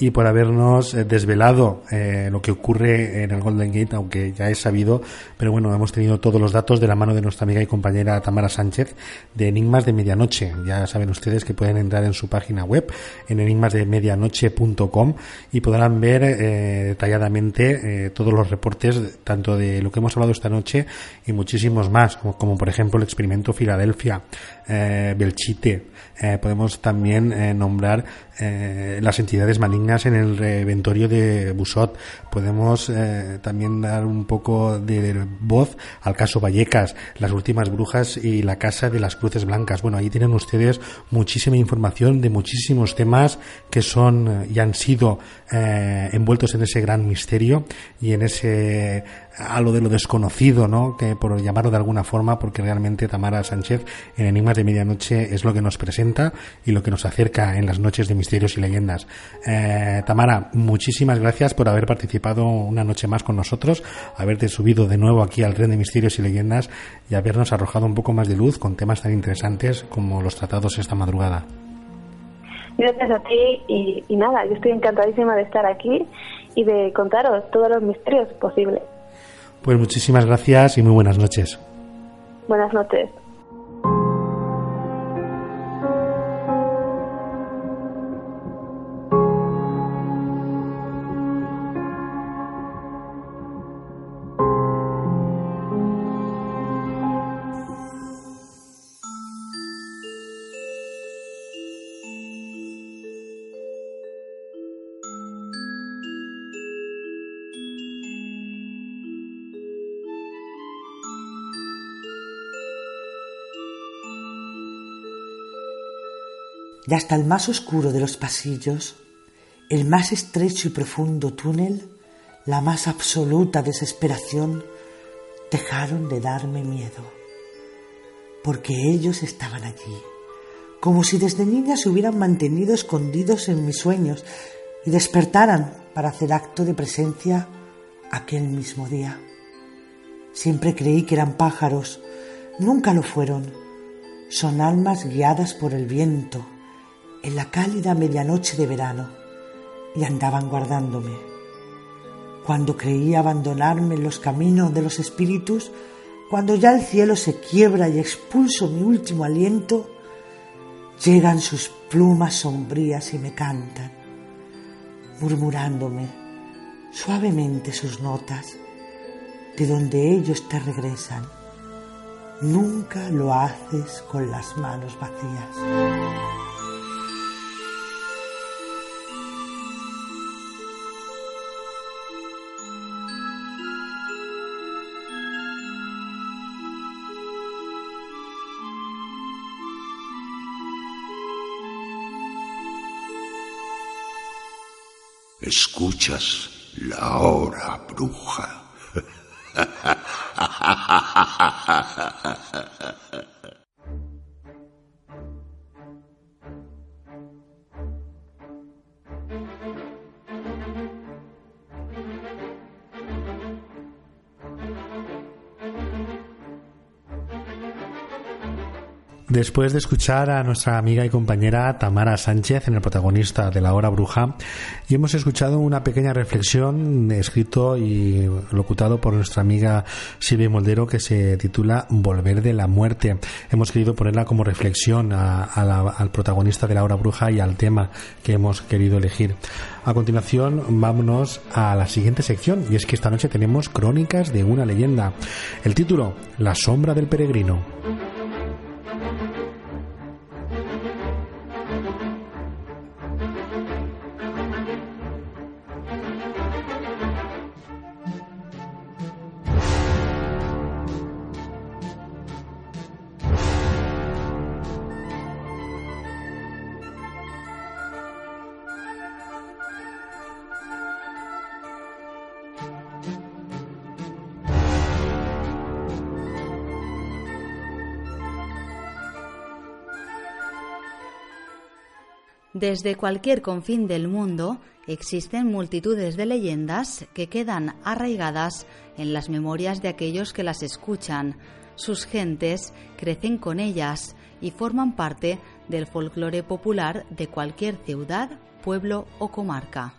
y por habernos eh, desvelado eh, lo que ocurre en el Golden Gate, aunque ya es sabido, pero bueno, hemos tenido todos los datos de la mano de nuestra amiga y compañera Tamara Sánchez de Enigmas de Medianoche. Ya saben ustedes que pueden entrar en su página web, en enigmasdemedianoche.com y podrán ver eh, detalladamente eh, todos los reportes, tanto de lo que hemos hablado esta noche y muchísimos más, como, como por ejemplo el experimento Filadelfia, eh, Belchite, eh, podemos también eh, nombrar eh, las entidades malignas en el reventorio de Busot. Podemos eh, también dar un poco de voz al caso Vallecas, las últimas brujas y la casa de las cruces blancas. Bueno, ahí tienen ustedes muchísima información de muchísimos temas que son y han sido envueltos en ese gran misterio y en ese algo de lo desconocido, ¿no? Que por llamarlo de alguna forma, porque realmente Tamara Sánchez en Enigmas de Medianoche es lo que nos presenta y lo que nos acerca en las noches de misterios y leyendas. Eh, Tamara, muchísimas gracias por haber participado una noche más con nosotros, haberte subido de nuevo aquí al tren de misterios y leyendas y habernos arrojado un poco más de luz con temas tan interesantes como los tratados esta madrugada. Gracias a ti y nada, yo estoy encantadísima de estar aquí y de contaros todos los misterios posibles. Pues muchísimas gracias y muy buenas noches. Buenas noches. Y hasta el más oscuro de los pasillos, el más estrecho y profundo túnel, la más absoluta desesperación, dejaron de darme miedo, porque ellos estaban allí, como si desde niña se hubieran mantenido escondidos en mis sueños y despertaran para hacer acto de presencia aquel mismo día. Siempre creí que eran pájaros, nunca lo fueron. Son almas guiadas por el viento, en la cálida medianoche de verano y andaban guardándome. Cuando creí abandonarme en los caminos de los espíritus, cuando ya el cielo se quiebra y expulso mi último aliento, llegan sus plumas sombrías y me cantan, murmurándome suavemente sus notas, de donde ellos te regresan. Nunca lo haces con las manos vacías. Escuchas la hora bruja. Después de escuchar a nuestra amiga y compañera Tamara Sánchez en el protagonista de La Hora Bruja, y hemos escuchado una pequeña reflexión escrito y locutado por nuestra amiga Silvia Moldero que se titula Volver de la muerte. Hemos querido ponerla como reflexión al protagonista de La Hora Bruja y al tema que hemos querido elegir. A continuación, vámonos a la siguiente sección, y es que esta noche tenemos Crónicas de una leyenda. El título, La sombra del peregrino. Desde cualquier confín del mundo existen multitudes de leyendas que quedan arraigadas en las memorias de aquellos que las escuchan. Sus gentes crecen con ellas y forman parte del folclore popular de cualquier ciudad, pueblo o comarca.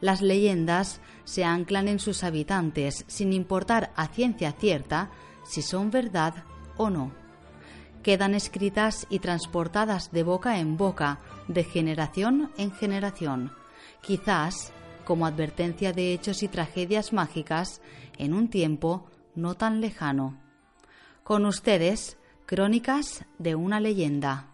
Las leyendas se anclan en sus habitantes sin importar a ciencia cierta si son verdad o no. Quedan escritas y transportadas de boca en boca, de generación en generación, quizás como advertencia de hechos y tragedias mágicas en un tiempo no tan lejano. Con ustedes, Crónicas de una leyenda.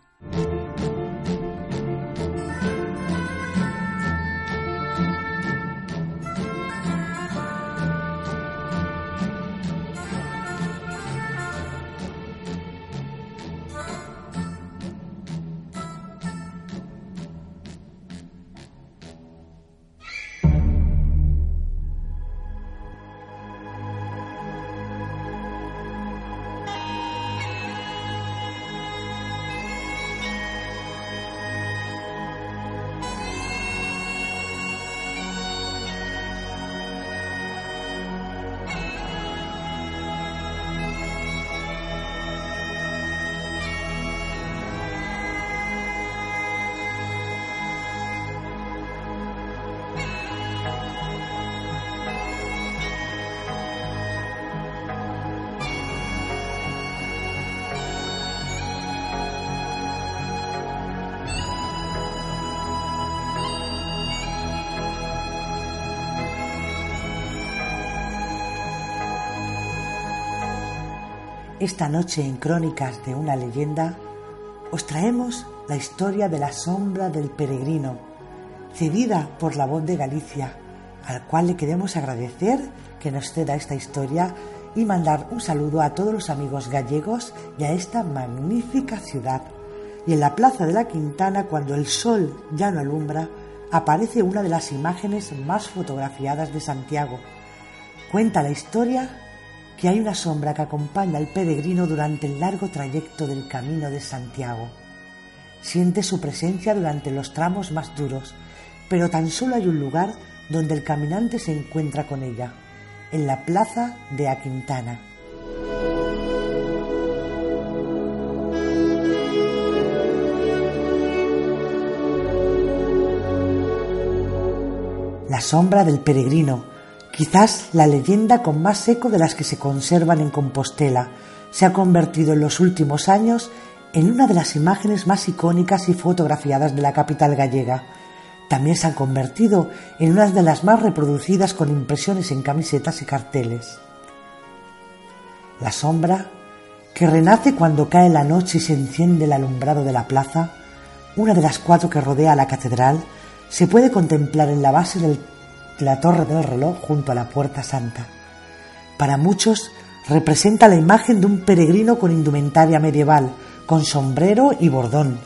Esta noche en Crónicas de una leyenda os traemos la historia de la sombra del peregrino, cedida por la voz de Galicia, al cual le queremos agradecer que nos ceda esta historia y mandar un saludo a todos los amigos gallegos y a esta magnífica ciudad. Y en la plaza de la Quintana, cuando el sol ya no alumbra, aparece una de las imágenes más fotografiadas de Santiago. Cuenta la historia que hay una sombra que acompaña al peregrino durante el largo trayecto del camino de Santiago. Siente su presencia durante los tramos más duros, pero tan solo hay un lugar donde el caminante se encuentra con ella, en la plaza de Aquintana. La sombra del peregrino, Quizás la leyenda con más eco de las que se conservan en Compostela se ha convertido en los últimos años en una de las imágenes más icónicas y fotografiadas de la capital gallega. También se ha convertido en una de las más reproducidas con impresiones en camisetas y carteles. La sombra, que renace cuando cae la noche y se enciende el alumbrado de la plaza, una de las cuatro que rodea la catedral, se puede contemplar en la base del la torre del reloj junto a la puerta santa. Para muchos representa la imagen de un peregrino con indumentaria medieval, con sombrero y bordón.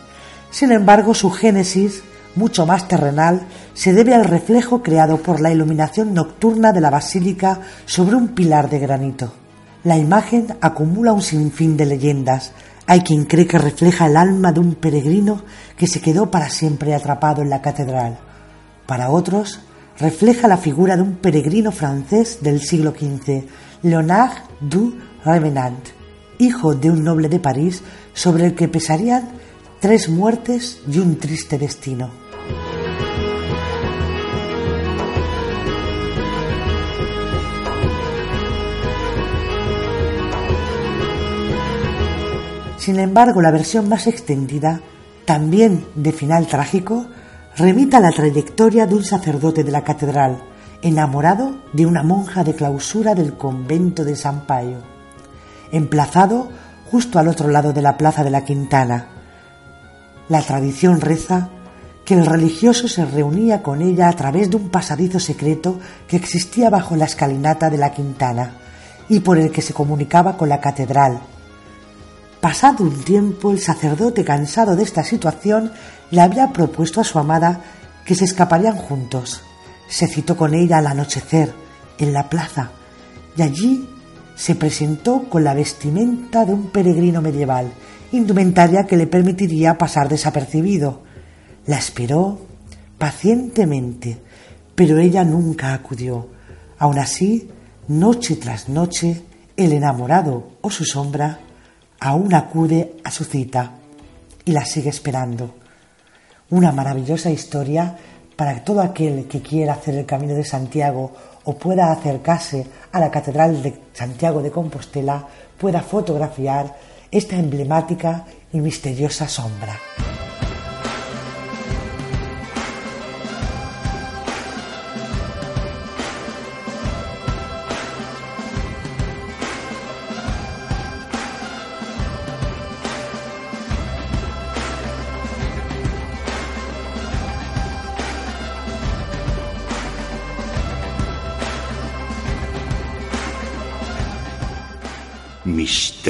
Sin embargo, su génesis, mucho más terrenal, se debe al reflejo creado por la iluminación nocturna de la basílica sobre un pilar de granito. La imagen acumula un sinfín de leyendas. Hay quien cree que refleja el alma de un peregrino que se quedó para siempre atrapado en la catedral. Para otros, refleja la figura de un peregrino francés del siglo XV, Leonard du Revenant, hijo de un noble de París sobre el que pesarían tres muertes y un triste destino. Sin embargo, la versión más extendida, también de final trágico, remita la trayectoria de un sacerdote de la catedral, enamorado de una monja de clausura del convento de San Payo, emplazado justo al otro lado de la plaza de la Quintana. La tradición reza que el religioso se reunía con ella a través de un pasadizo secreto que existía bajo la escalinata de la Quintana y por el que se comunicaba con la catedral, Pasado un tiempo, el sacerdote, cansado de esta situación, le había propuesto a su amada que se escaparían juntos. Se citó con ella al anochecer, en la plaza, y allí se presentó con la vestimenta de un peregrino medieval, indumentaria que le permitiría pasar desapercibido. La esperó, pacientemente, pero ella nunca acudió. Aún así, noche tras noche, el enamorado o su sombra aún acude a su cita y la sigue esperando. Una maravillosa historia para todo aquel que quiera hacer el camino de Santiago o pueda acercarse a la Catedral de Santiago de Compostela, pueda fotografiar esta emblemática y misteriosa sombra.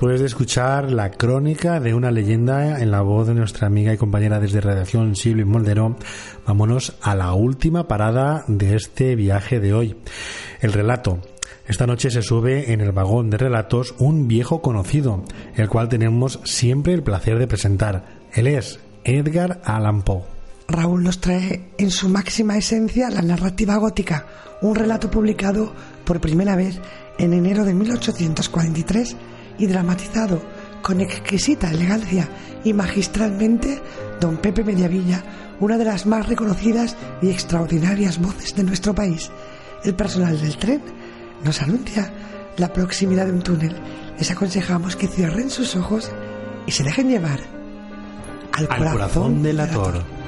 Después de escuchar la crónica de una leyenda en la voz de nuestra amiga y compañera desde Redacción Silvia Moldero, vámonos a la última parada de este viaje de hoy. El relato. Esta noche se sube en el vagón de relatos un viejo conocido, el cual tenemos siempre el placer de presentar. Él es Edgar Allan Poe. Raúl nos trae en su máxima esencia la narrativa gótica, un relato publicado por primera vez en enero de 1843 y dramatizado con exquisita elegancia y magistralmente don Pepe Mediavilla, una de las más reconocidas y extraordinarias voces de nuestro país. El personal del tren nos anuncia la proximidad de un túnel. Les aconsejamos que cierren sus ojos y se dejen llevar al, Al corazón del ator.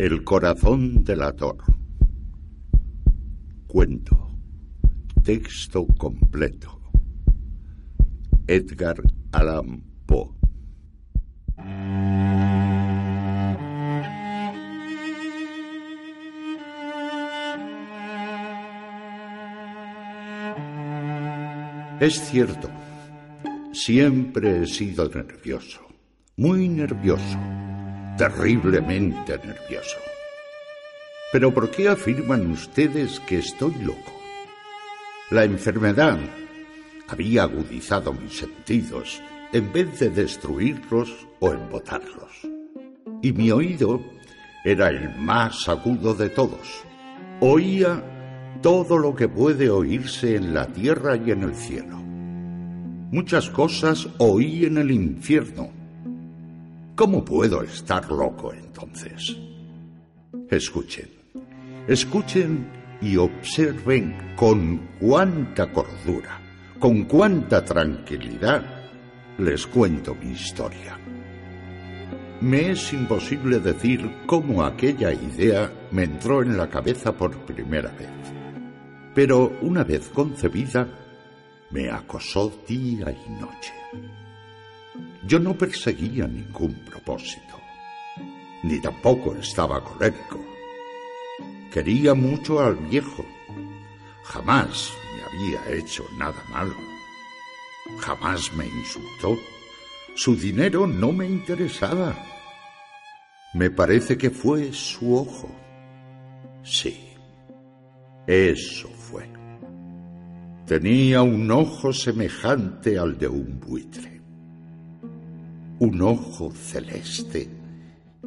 El corazón del ator. Cuento. Texto completo. Edgar Allan Poe. Es cierto, siempre he sido nervioso, muy nervioso, terriblemente nervioso. Pero ¿por qué afirman ustedes que estoy loco? La enfermedad había agudizado mis sentidos en vez de destruirlos o embotarlos. Y mi oído era el más agudo de todos. Oía todo lo que puede oírse en la tierra y en el cielo. Muchas cosas oí en el infierno. ¿Cómo puedo estar loco entonces? Escuchen, escuchen y observen con cuánta cordura, con cuánta tranquilidad les cuento mi historia. Me es imposible decir cómo aquella idea me entró en la cabeza por primera vez pero una vez concebida, me acosó día y noche. Yo no perseguía ningún propósito, ni tampoco estaba colérico. Quería mucho al viejo. Jamás me había hecho nada malo. Jamás me insultó. Su dinero no me interesaba. Me parece que fue su ojo. Sí, eso fue. Tenía un ojo semejante al de un buitre. Un ojo celeste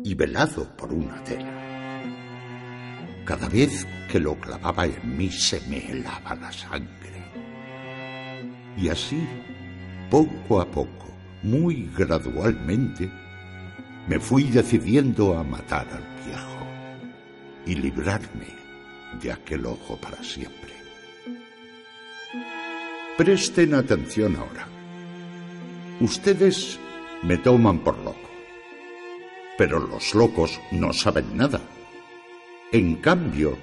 y velado por una tela. Cada vez que lo clavaba en mí se me helaba la sangre. Y así, poco a poco, muy gradualmente, me fui decidiendo a matar al viejo. y librarme de aquel ojo para siempre. Presten atención ahora. Ustedes me toman por loco, pero los locos no saben nada. En cambio,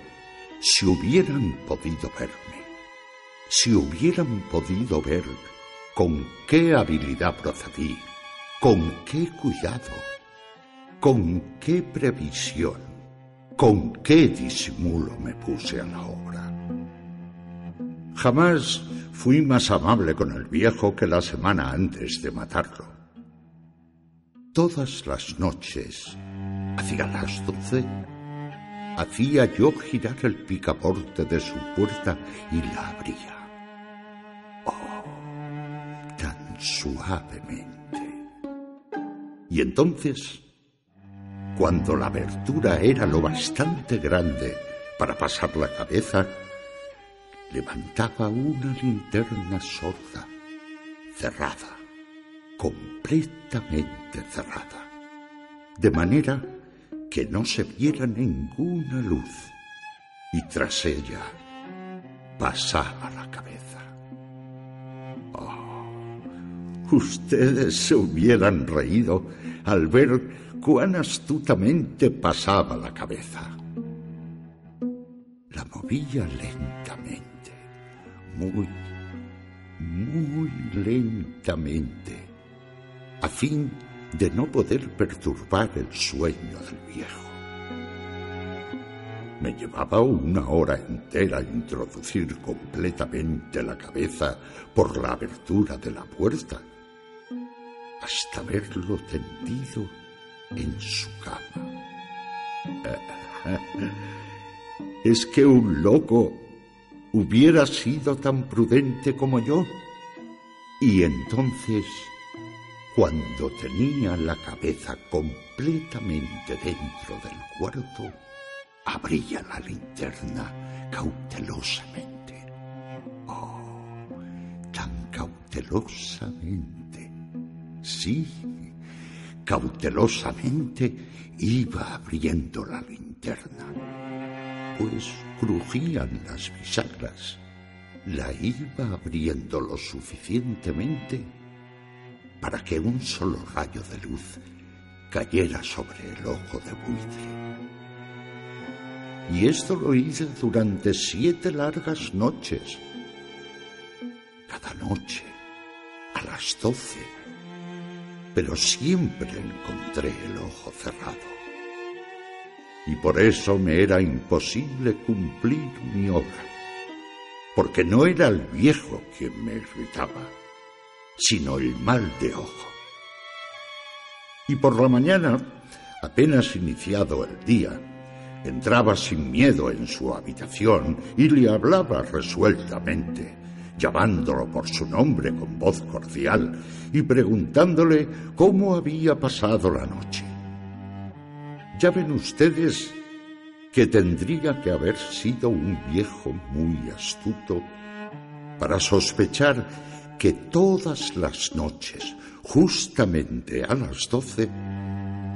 si hubieran podido verme, si hubieran podido ver con qué habilidad procedí, con qué cuidado, con qué previsión, con qué disimulo me puse a la obra. Jamás fui más amable con el viejo que la semana antes de matarlo. Todas las noches, hacia las doce, hacía yo girar el picaporte de su puerta y la abría. Oh, tan suavemente. Y entonces, cuando la abertura era lo bastante grande para pasar la cabeza, levantaba una linterna sorda, cerrada, completamente cerrada, de manera que no se viera ninguna luz, y tras ella pasaba la cabeza. Oh, ustedes se hubieran reído al ver cuán astutamente pasaba la cabeza. La movía lentamente, muy, muy lentamente, a fin de no poder perturbar el sueño del viejo. Me llevaba una hora entera introducir completamente la cabeza por la abertura de la puerta, hasta verlo tendido en su cama. ¿Es que un loco hubiera sido tan prudente como yo? Y entonces cuando tenía la cabeza completamente dentro del cuarto, abría la linterna cautelosamente. Oh, tan cautelosamente. Sí, cautelosamente iba abriendo la linterna, pues crujían las bisagras. La iba abriendo lo suficientemente para que un solo rayo de luz cayera sobre el ojo de buitre. Y esto lo hice durante siete largas noches. Cada noche, a las doce. Pero siempre encontré el ojo cerrado. Y por eso me era imposible cumplir mi obra. Porque no era el viejo quien me irritaba sino el mal de ojo. Y por la mañana, apenas iniciado el día, entraba sin miedo en su habitación y le hablaba resueltamente, llamándolo por su nombre con voz cordial y preguntándole cómo había pasado la noche. Ya ven ustedes que tendría que haber sido un viejo muy astuto para sospechar que todas las noches, justamente a las doce,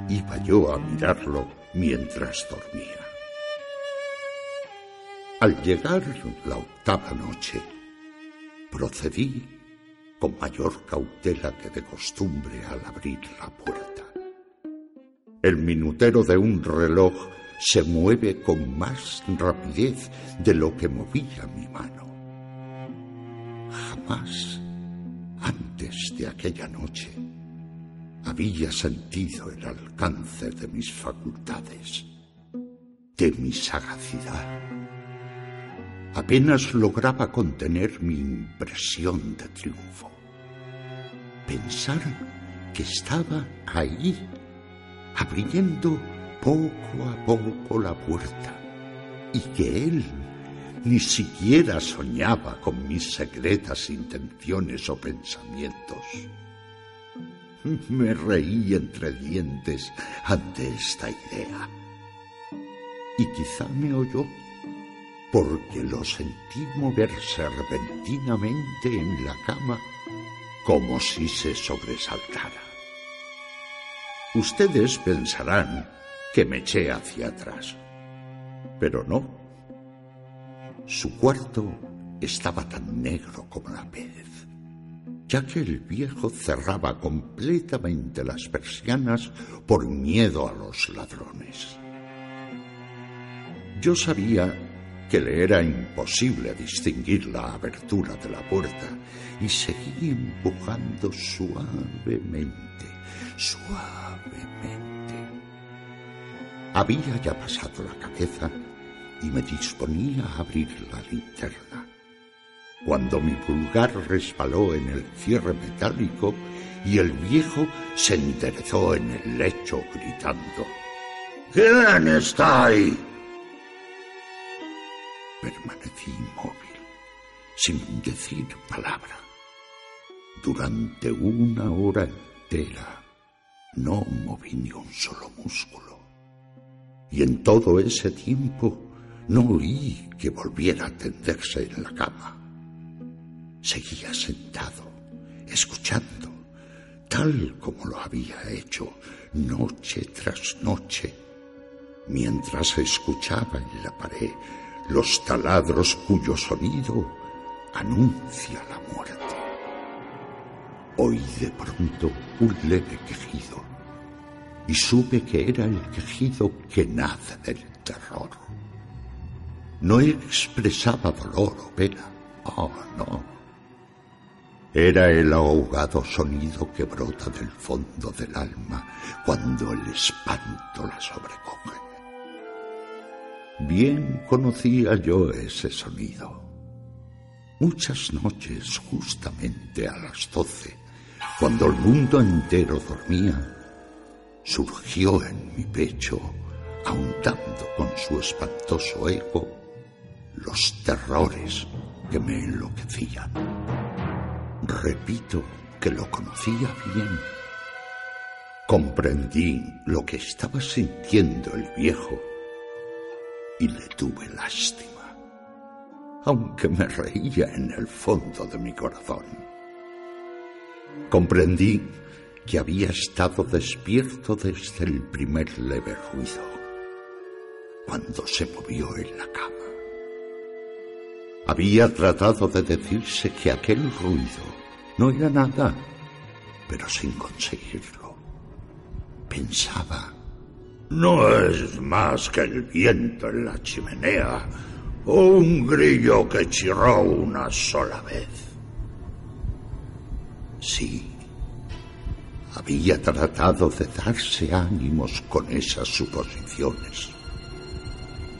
iba yo a mirarlo mientras dormía. Al llegar la octava noche, procedí con mayor cautela que de costumbre al abrir la puerta. El minutero de un reloj se mueve con más rapidez de lo que movía mi mano. Jamás antes de aquella noche había sentido el alcance de mis facultades, de mi sagacidad. Apenas lograba contener mi impresión de triunfo. Pensar que estaba ahí, abriendo poco a poco la puerta, y que él ni siquiera soñaba con mis secretas intenciones o pensamientos. Me reí entre dientes ante esta idea. Y quizá me oyó porque lo sentí moverse repentinamente en la cama como si se sobresaltara. Ustedes pensarán que me eché hacia atrás. Pero no. Su cuarto estaba tan negro como la pez, ya que el viejo cerraba completamente las persianas por miedo a los ladrones. Yo sabía que le era imposible distinguir la abertura de la puerta y seguí empujando suavemente, suavemente. Había ya pasado la cabeza y me disponía a abrir la linterna, cuando mi pulgar resbaló en el cierre metálico y el viejo se enderezó en el lecho gritando ¿Quién está ahí? Permanecí inmóvil, sin decir palabra. Durante una hora entera no moví ni un solo músculo. Y en todo ese tiempo no oí que volviera a tenderse en la cama. Seguía sentado, escuchando, tal como lo había hecho noche tras noche, mientras escuchaba en la pared los taladros cuyo sonido anuncia la muerte. Oí de pronto un leve quejido y supe que era el quejido que nace del terror. No expresaba dolor o pena, oh no. Era el ahogado sonido que brota del fondo del alma cuando el espanto la sobrecoge. Bien conocía yo ese sonido. Muchas noches, justamente a las doce, cuando el mundo entero dormía, surgió en mi pecho, ahondando con su espantoso eco, los terrores que me enloquecían. Repito que lo conocía bien. Comprendí lo que estaba sintiendo el viejo y le tuve lástima, aunque me reía en el fondo de mi corazón. Comprendí que había estado despierto desde el primer leve ruido, cuando se movió en la cama. Había tratado de decirse que aquel ruido no era nada, pero sin conseguirlo. Pensaba no es más que el viento en la chimenea o un grillo que chirró una sola vez. Sí, había tratado de darse ánimos con esas suposiciones,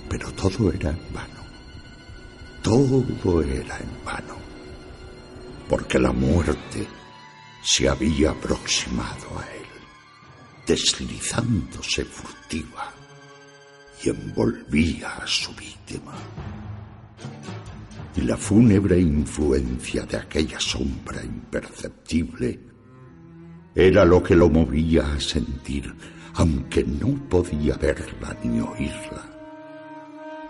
pero todo era en vano. Todo era en vano, porque la muerte se había aproximado a él deslizándose furtiva y envolvía a su víctima. Y la fúnebre influencia de aquella sombra imperceptible era lo que lo movía a sentir, aunque no podía verla ni oírla,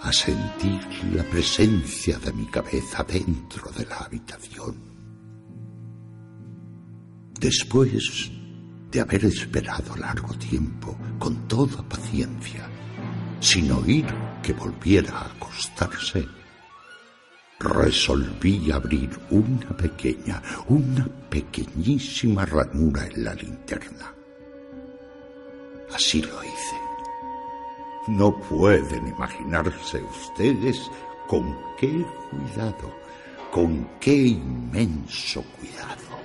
a sentir la presencia de mi cabeza dentro de la habitación. Después de haber esperado largo tiempo, con toda paciencia, sin oír que volviera a acostarse, resolví abrir una pequeña, una pequeñísima ranura en la linterna. Así lo hice. No pueden imaginarse ustedes con qué cuidado, con qué inmenso cuidado,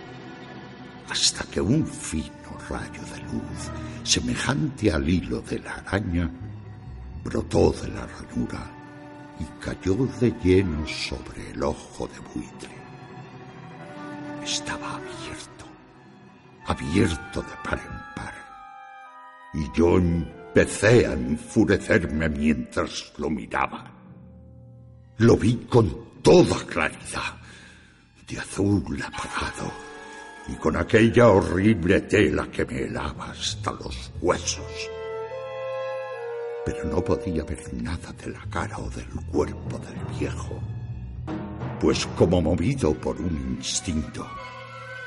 hasta que un fin rayo de luz, semejante al hilo de la araña, brotó de la ranura y cayó de lleno sobre el ojo de buitre. Estaba abierto, abierto de par en par, y yo empecé a enfurecerme mientras lo miraba. Lo vi con toda claridad, de azul apagado y con aquella horrible tela que me helaba hasta los huesos. Pero no podía ver nada de la cara o del cuerpo del viejo, pues como movido por un instinto,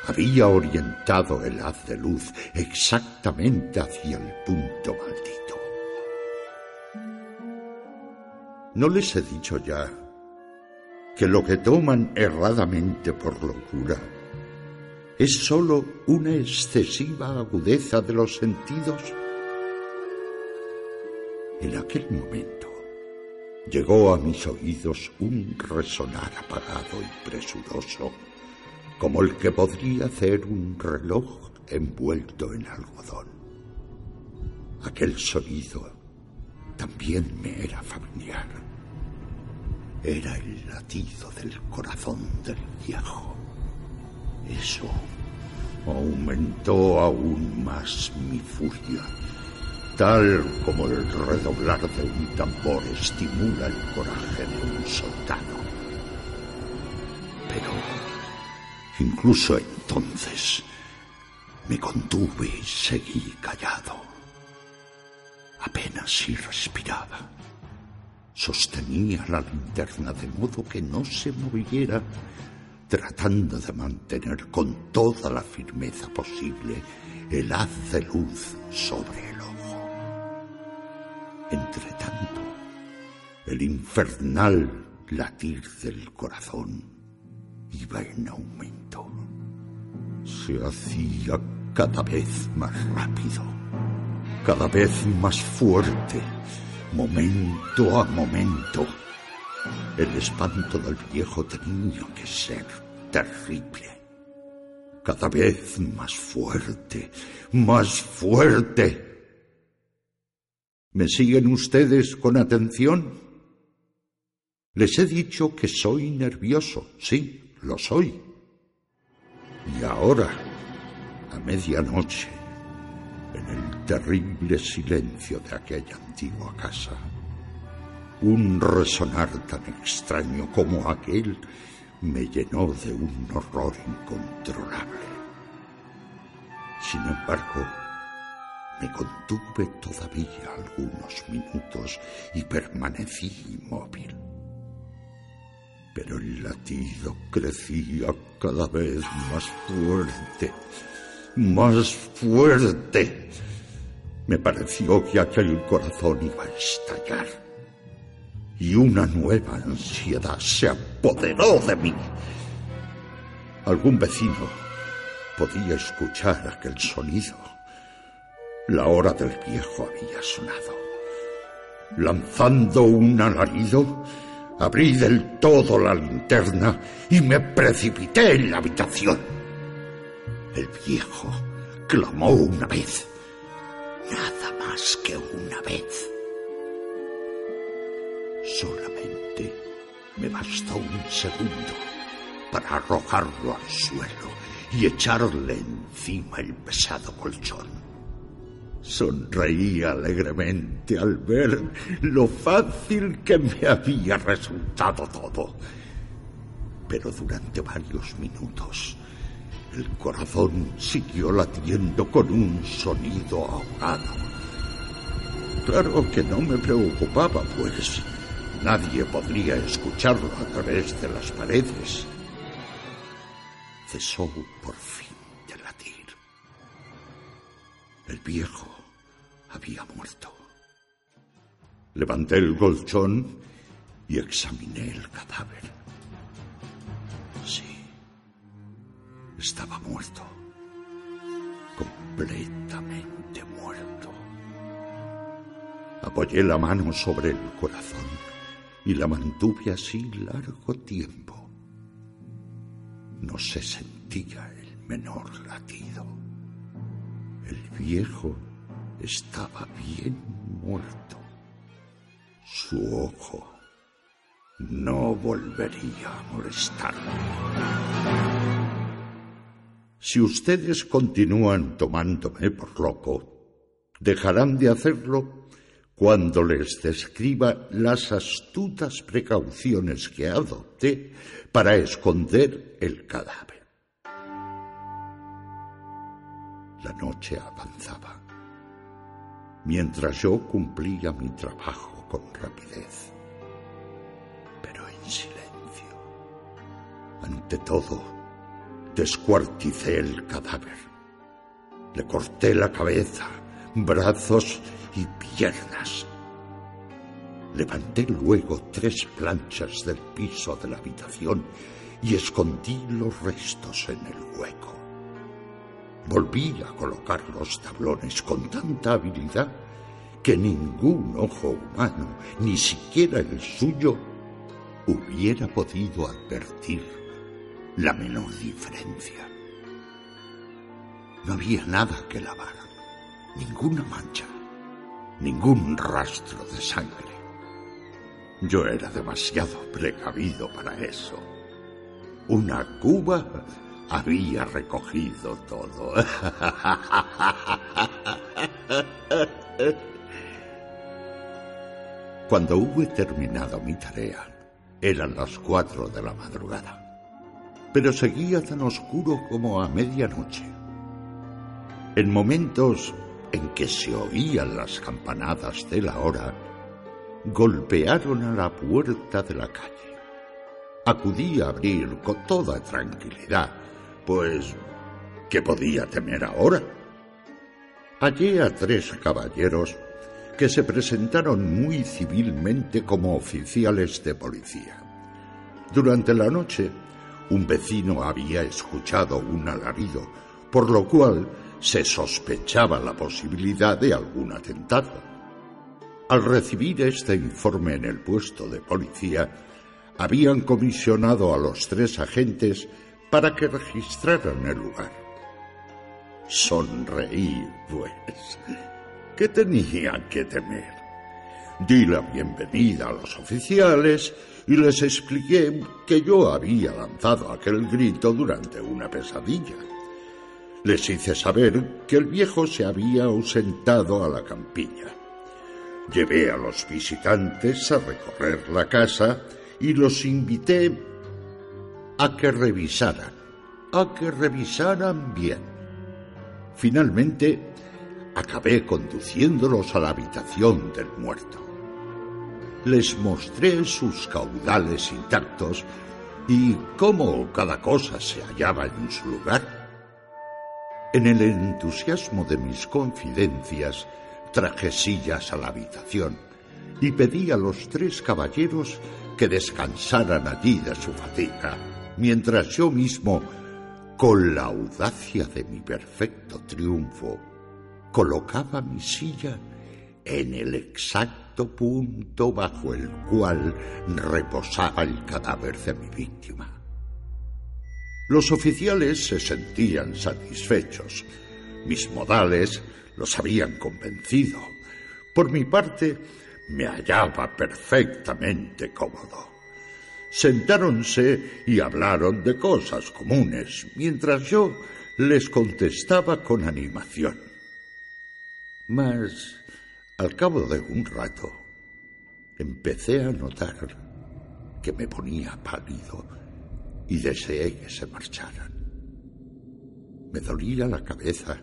había orientado el haz de luz exactamente hacia el punto maldito. ¿No les he dicho ya que lo que toman erradamente por locura es sólo una excesiva agudeza de los sentidos? En aquel momento llegó a mis oídos un resonar apagado y presuroso, como el que podría hacer un reloj envuelto en algodón. Aquel sonido también me era familiar. Era el latido del corazón del viejo. Eso aumentó aún más mi furia, tal como el redoblar de un tambor estimula el coraje de un soldado. Pero incluso entonces me contuve y seguí callado. Apenas si respiraba. Sostenía la linterna de modo que no se moviera, tratando de mantener con toda la firmeza posible el haz de luz sobre el ojo. Entretanto, el infernal latir del corazón iba en aumento. Se hacía cada vez más rápido, cada vez más fuerte, momento a momento. El espanto del viejo tenía que ser terrible. Cada vez más fuerte, más fuerte. ¿Me siguen ustedes con atención? Les he dicho que soy nervioso, sí, lo soy. Y ahora, a medianoche, en el terrible silencio de aquella antigua casa, un resonar tan extraño como aquel me llenó de un horror incontrolable. Sin embargo, me contuve todavía algunos minutos y permanecí inmóvil. Pero el latido crecía cada vez más fuerte, más fuerte. Me pareció que aquel corazón iba a estallar. Y una nueva ansiedad se apoderó de mí. Algún vecino podía escuchar aquel sonido. La hora del viejo había sonado. Lanzando un alarido, abrí del todo la linterna y me precipité en la habitación. El viejo clamó una vez, nada más que una vez. Solamente me bastó un segundo para arrojarlo al suelo y echarle encima el pesado colchón. Sonreí alegremente al ver lo fácil que me había resultado todo. Pero durante varios minutos el corazón siguió latiendo con un sonido ahogado. Claro que no me preocupaba, pues nadie podría escucharlo a través de las paredes. Cesó por fin de latir. El viejo había muerto. Levanté el colchón y examiné el cadáver. Sí, estaba muerto. Completamente muerto. Apoyé la mano sobre el corazón y la mantuve así largo tiempo. No se sentía el menor latido. El viejo estaba bien muerto. Su ojo no volvería a molestarme. Si ustedes continúan tomándome por loco, dejarán de hacerlo cuando les describa las astutas precauciones que adopté para esconder el cadáver. La noche avanzaba, mientras yo cumplía mi trabajo con rapidez, pero en silencio. Ante todo, descuarticé el cadáver. Le corté la cabeza, brazos y piernas. Levanté luego tres planchas del piso de la habitación y escondí los restos en el hueco. Volví a colocar los tablones con tanta habilidad que ningún ojo humano, ni siquiera el suyo, hubiera podido advertir la menor diferencia. No había nada que lavar, ninguna mancha, ningún rastro de sangre. Yo era demasiado precavido para eso. Una cuba había recogido todo. Cuando hube terminado mi tarea, eran las cuatro de la madrugada, pero seguía tan oscuro como a medianoche. En momentos en que se oían las campanadas de la hora, golpearon a la puerta de la calle. Acudí a abrir con toda tranquilidad, pues ¿qué podía temer ahora? Hallé a tres caballeros que se presentaron muy civilmente como oficiales de policía. Durante la noche, un vecino había escuchado un alarido, por lo cual se sospechaba la posibilidad de algún atentado. Al recibir este informe en el puesto de policía, habían comisionado a los tres agentes para que registraran el lugar. Sonreí, pues. ¿Qué tenía que temer? Di la bienvenida a los oficiales y les expliqué que yo había lanzado aquel grito durante una pesadilla. Les hice saber que el viejo se había ausentado a la campiña. Llevé a los visitantes a recorrer la casa y los invité a que revisaran, a que revisaran bien. Finalmente, acabé conduciéndolos a la habitación del muerto. Les mostré sus caudales intactos y cómo cada cosa se hallaba en su lugar. En el entusiasmo de mis confidencias, traje sillas a la habitación y pedí a los tres caballeros que descansaran allí de su fatiga, mientras yo mismo, con la audacia de mi perfecto triunfo, colocaba mi silla en el exacto punto bajo el cual reposaba el cadáver de mi víctima. Los oficiales se sentían satisfechos. Mis modales los habían convencido. Por mi parte, me hallaba perfectamente cómodo. Sentáronse y hablaron de cosas comunes, mientras yo les contestaba con animación. Mas, al cabo de un rato, empecé a notar que me ponía pálido y deseé que se marcharan. Me dolía la cabeza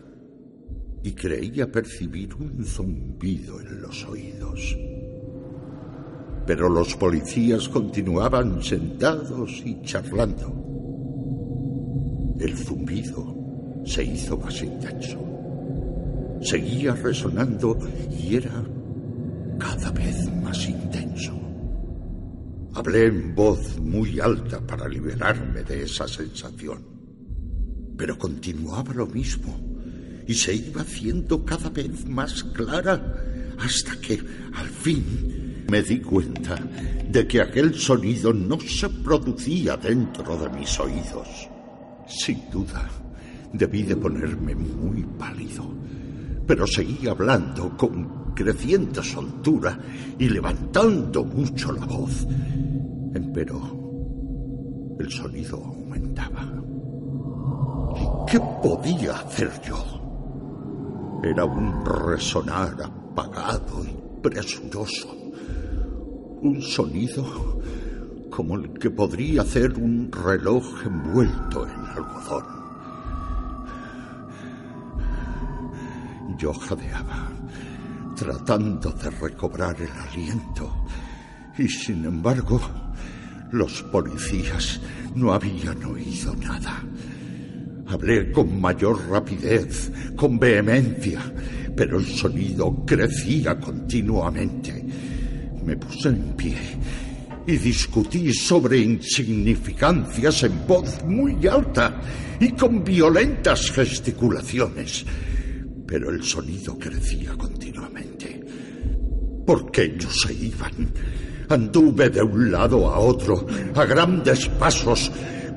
y creía percibir un zumbido en los oídos. Pero los policías continuaban sentados y charlando. El zumbido se hizo más intenso. Seguía resonando y era cada vez más intenso. Hablé en voz muy alta para liberarme de esa sensación, pero continuaba lo mismo y se iba haciendo cada vez más clara hasta que, al fin, me di cuenta de que aquel sonido no se producía dentro de mis oídos. Sin duda, debí de ponerme muy pálido, pero seguí hablando con creciente soltura y levantando mucho la voz. Empero, el sonido aumentaba. ¿Y qué podía hacer yo? Era un resonar apagado y presuroso. Un sonido como el que podría hacer un reloj envuelto en algodón. Yo jadeaba, tratando de recobrar el aliento, y sin embargo, los policías no habían oído nada. Hablé con mayor rapidez, con vehemencia, pero el sonido crecía continuamente. Me puse en pie y discutí sobre insignificancias en voz muy alta y con violentas gesticulaciones. Pero el sonido crecía continuamente. Porque ellos se iban. Anduve de un lado a otro, a grandes pasos,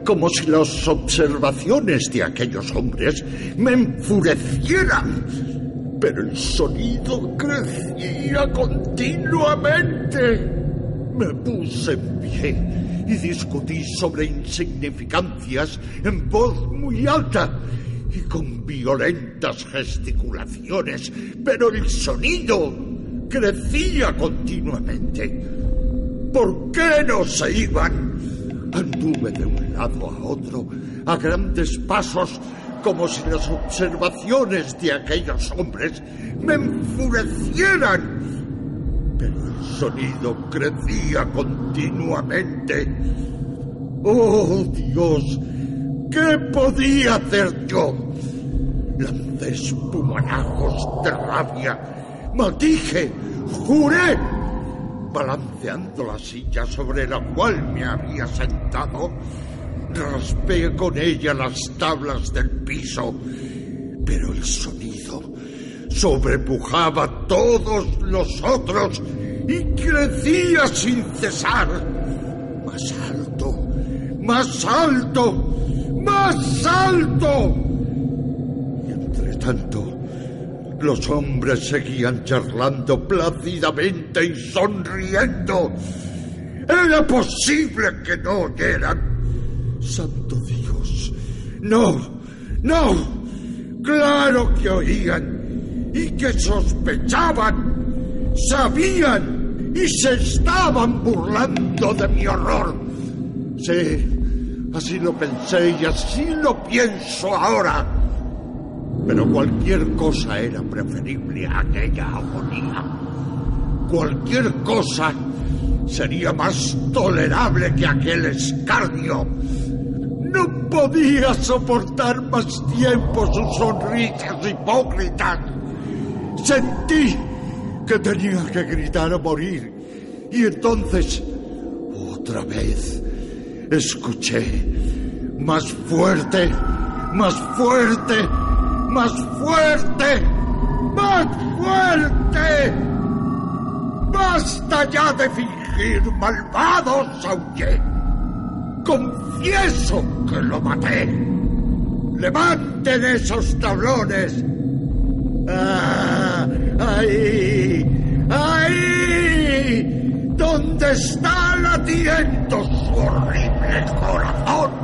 como si las observaciones de aquellos hombres me enfurecieran. Pero el sonido crecía continuamente. Me puse en pie y discutí sobre insignificancias en voz muy alta y con violentas gesticulaciones, pero el sonido crecía continuamente. ¿Por qué no se iban? Anduve de un lado a otro a grandes pasos como si las observaciones de aquellos hombres me enfurecieran. Pero el sonido crecía continuamente. ¡Oh, Dios! ¿Qué podía hacer yo? Lancé espumarajos de rabia, maldije, juré balanceando la silla sobre la cual me había sentado, raspé con ella las tablas del piso, pero el sonido sobrepujaba todos los otros y crecía sin cesar. Más alto, más alto, más alto. Y entre tanto, los hombres seguían charlando plácidamente y sonriendo. ¿Era posible que no oyeran? Santo Dios. No, no. Claro que oían y que sospechaban. Sabían y se estaban burlando de mi horror. Sí, así lo pensé y así lo pienso ahora pero cualquier cosa era preferible a aquella agonía. Cualquier cosa sería más tolerable que aquel escarnio. Podía soportar más tiempo sus sonrisas hipócritas. Sentí que tenía que gritar a morir. Y entonces, otra vez, escuché más fuerte, más fuerte más fuerte, más fuerte. Basta ya de fingir malvados, aunque confieso que lo maté. Levanten esos tablones. Ah, ahí, ahí, donde está latiendo su horrible corazón.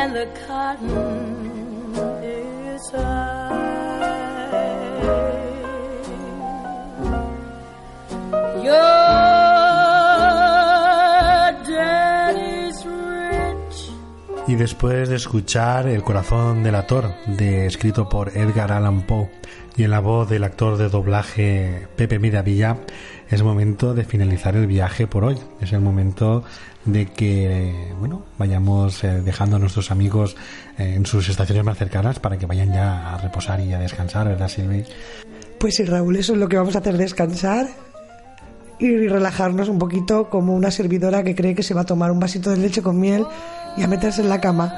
and the cotton is high. Después de escuchar El corazón del actor, de, escrito por Edgar Allan Poe, y en la voz del actor de doblaje Pepe Miravilla, es momento de finalizar el viaje por hoy. Es el momento de que, bueno, vayamos eh, dejando a nuestros amigos eh, en sus estaciones más cercanas para que vayan ya a reposar y a descansar, ¿verdad, Silvi? Pues sí, Raúl, eso es lo que vamos a hacer, descansar y relajarnos un poquito como una servidora que cree que se va a tomar un vasito de leche con miel y a meterse en la cama.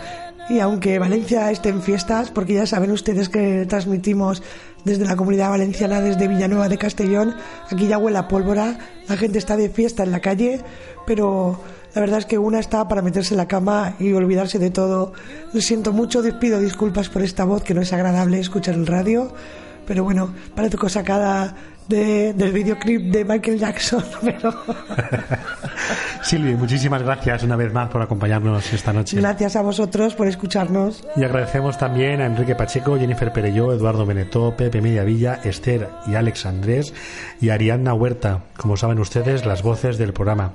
Y aunque Valencia esté en fiestas, porque ya saben ustedes que transmitimos desde la comunidad valenciana, desde Villanueva de Castellón, aquí ya huele a pólvora, la gente está de fiesta en la calle, pero la verdad es que una está para meterse en la cama y olvidarse de todo. Lo siento mucho, pido disculpas por esta voz que no es agradable escuchar en radio, pero bueno, parece cosa sacada de, del videoclip de Michael Jackson, pero... Silvi, muchísimas gracias una vez más por acompañarnos esta noche. Gracias a vosotros por escucharnos. Y agradecemos también a Enrique Pacheco, Jennifer Perelló, Eduardo Benetó, Pepe Mediavilla, Esther y Alex Andrés y Ariadna Huerta, como saben ustedes, las voces del programa.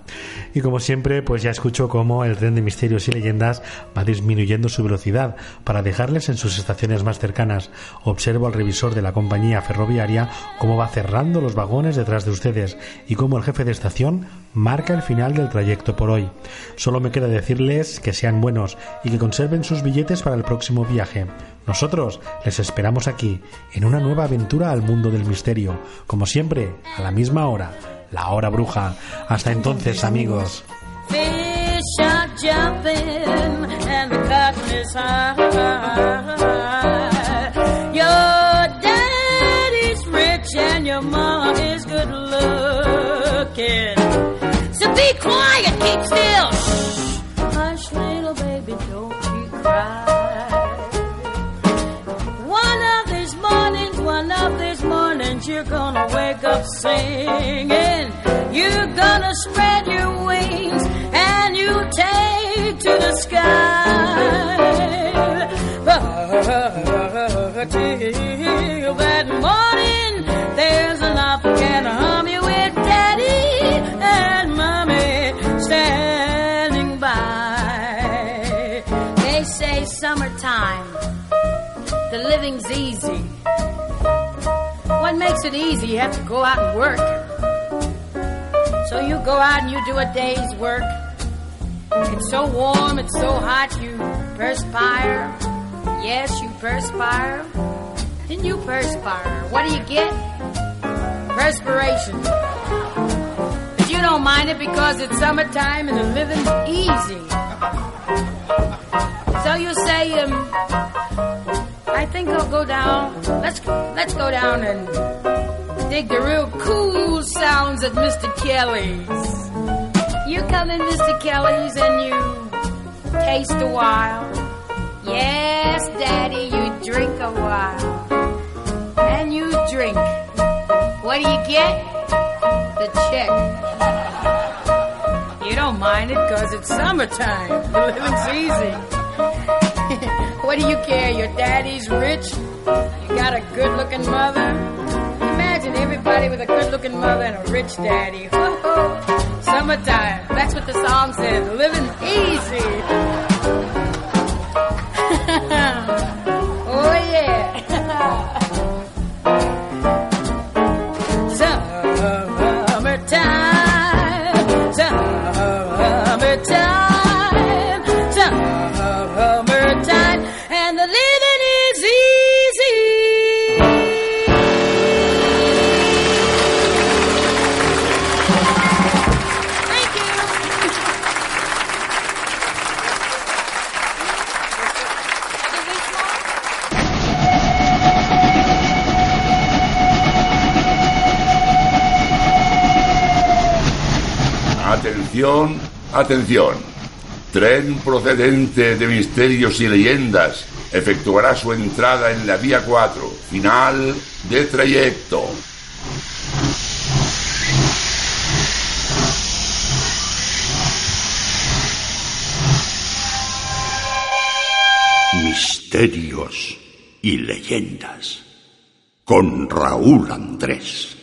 Y como siempre, pues ya escucho cómo el tren de misterios y leyendas va disminuyendo su velocidad para dejarles en sus estaciones más cercanas. Observo al revisor de la compañía ferroviaria cómo va cerrando los vagones detrás de ustedes y cómo el jefe de estación marca el final del trayecto por hoy. Solo me queda decirles que sean buenos y que conserven sus billetes para el próximo viaje. Nosotros les esperamos aquí, en una nueva aventura al mundo del misterio, como siempre, a la misma hora, la hora bruja. Hasta entonces, amigos. Be quiet, keep still. Shh. Hush, little baby, don't you cry. One of these mornings, one of these mornings, you're gonna wake up singing. You're gonna spread your wings and you take to the sky. The easy. What makes it easy? You have to go out and work. So you go out and you do a day's work. It's so warm, it's so hot, you perspire. Yes, you perspire. Then you perspire. What do you get? Perspiration. But you don't mind it because it's summertime and the living's easy. So you say, um, I think I'll go down. Let's let's go down and dig the real cool sounds at Mr. Kelly's. You come in Mr. Kelly's and you taste a while. Yes, Daddy, you drink a while. And you drink. What do you get? The check. You don't mind it because it's summertime. The living's easy. what do you care? Your daddy's rich. You got a good looking mother. Imagine everybody with a good looking mother and a rich daddy. Ho-ho. Summertime. That's what the song says. Living easy. Atención, atención. Tren procedente de misterios y leyendas efectuará su entrada en la vía 4, final de trayecto. Misterios y leyendas. Con Raúl Andrés.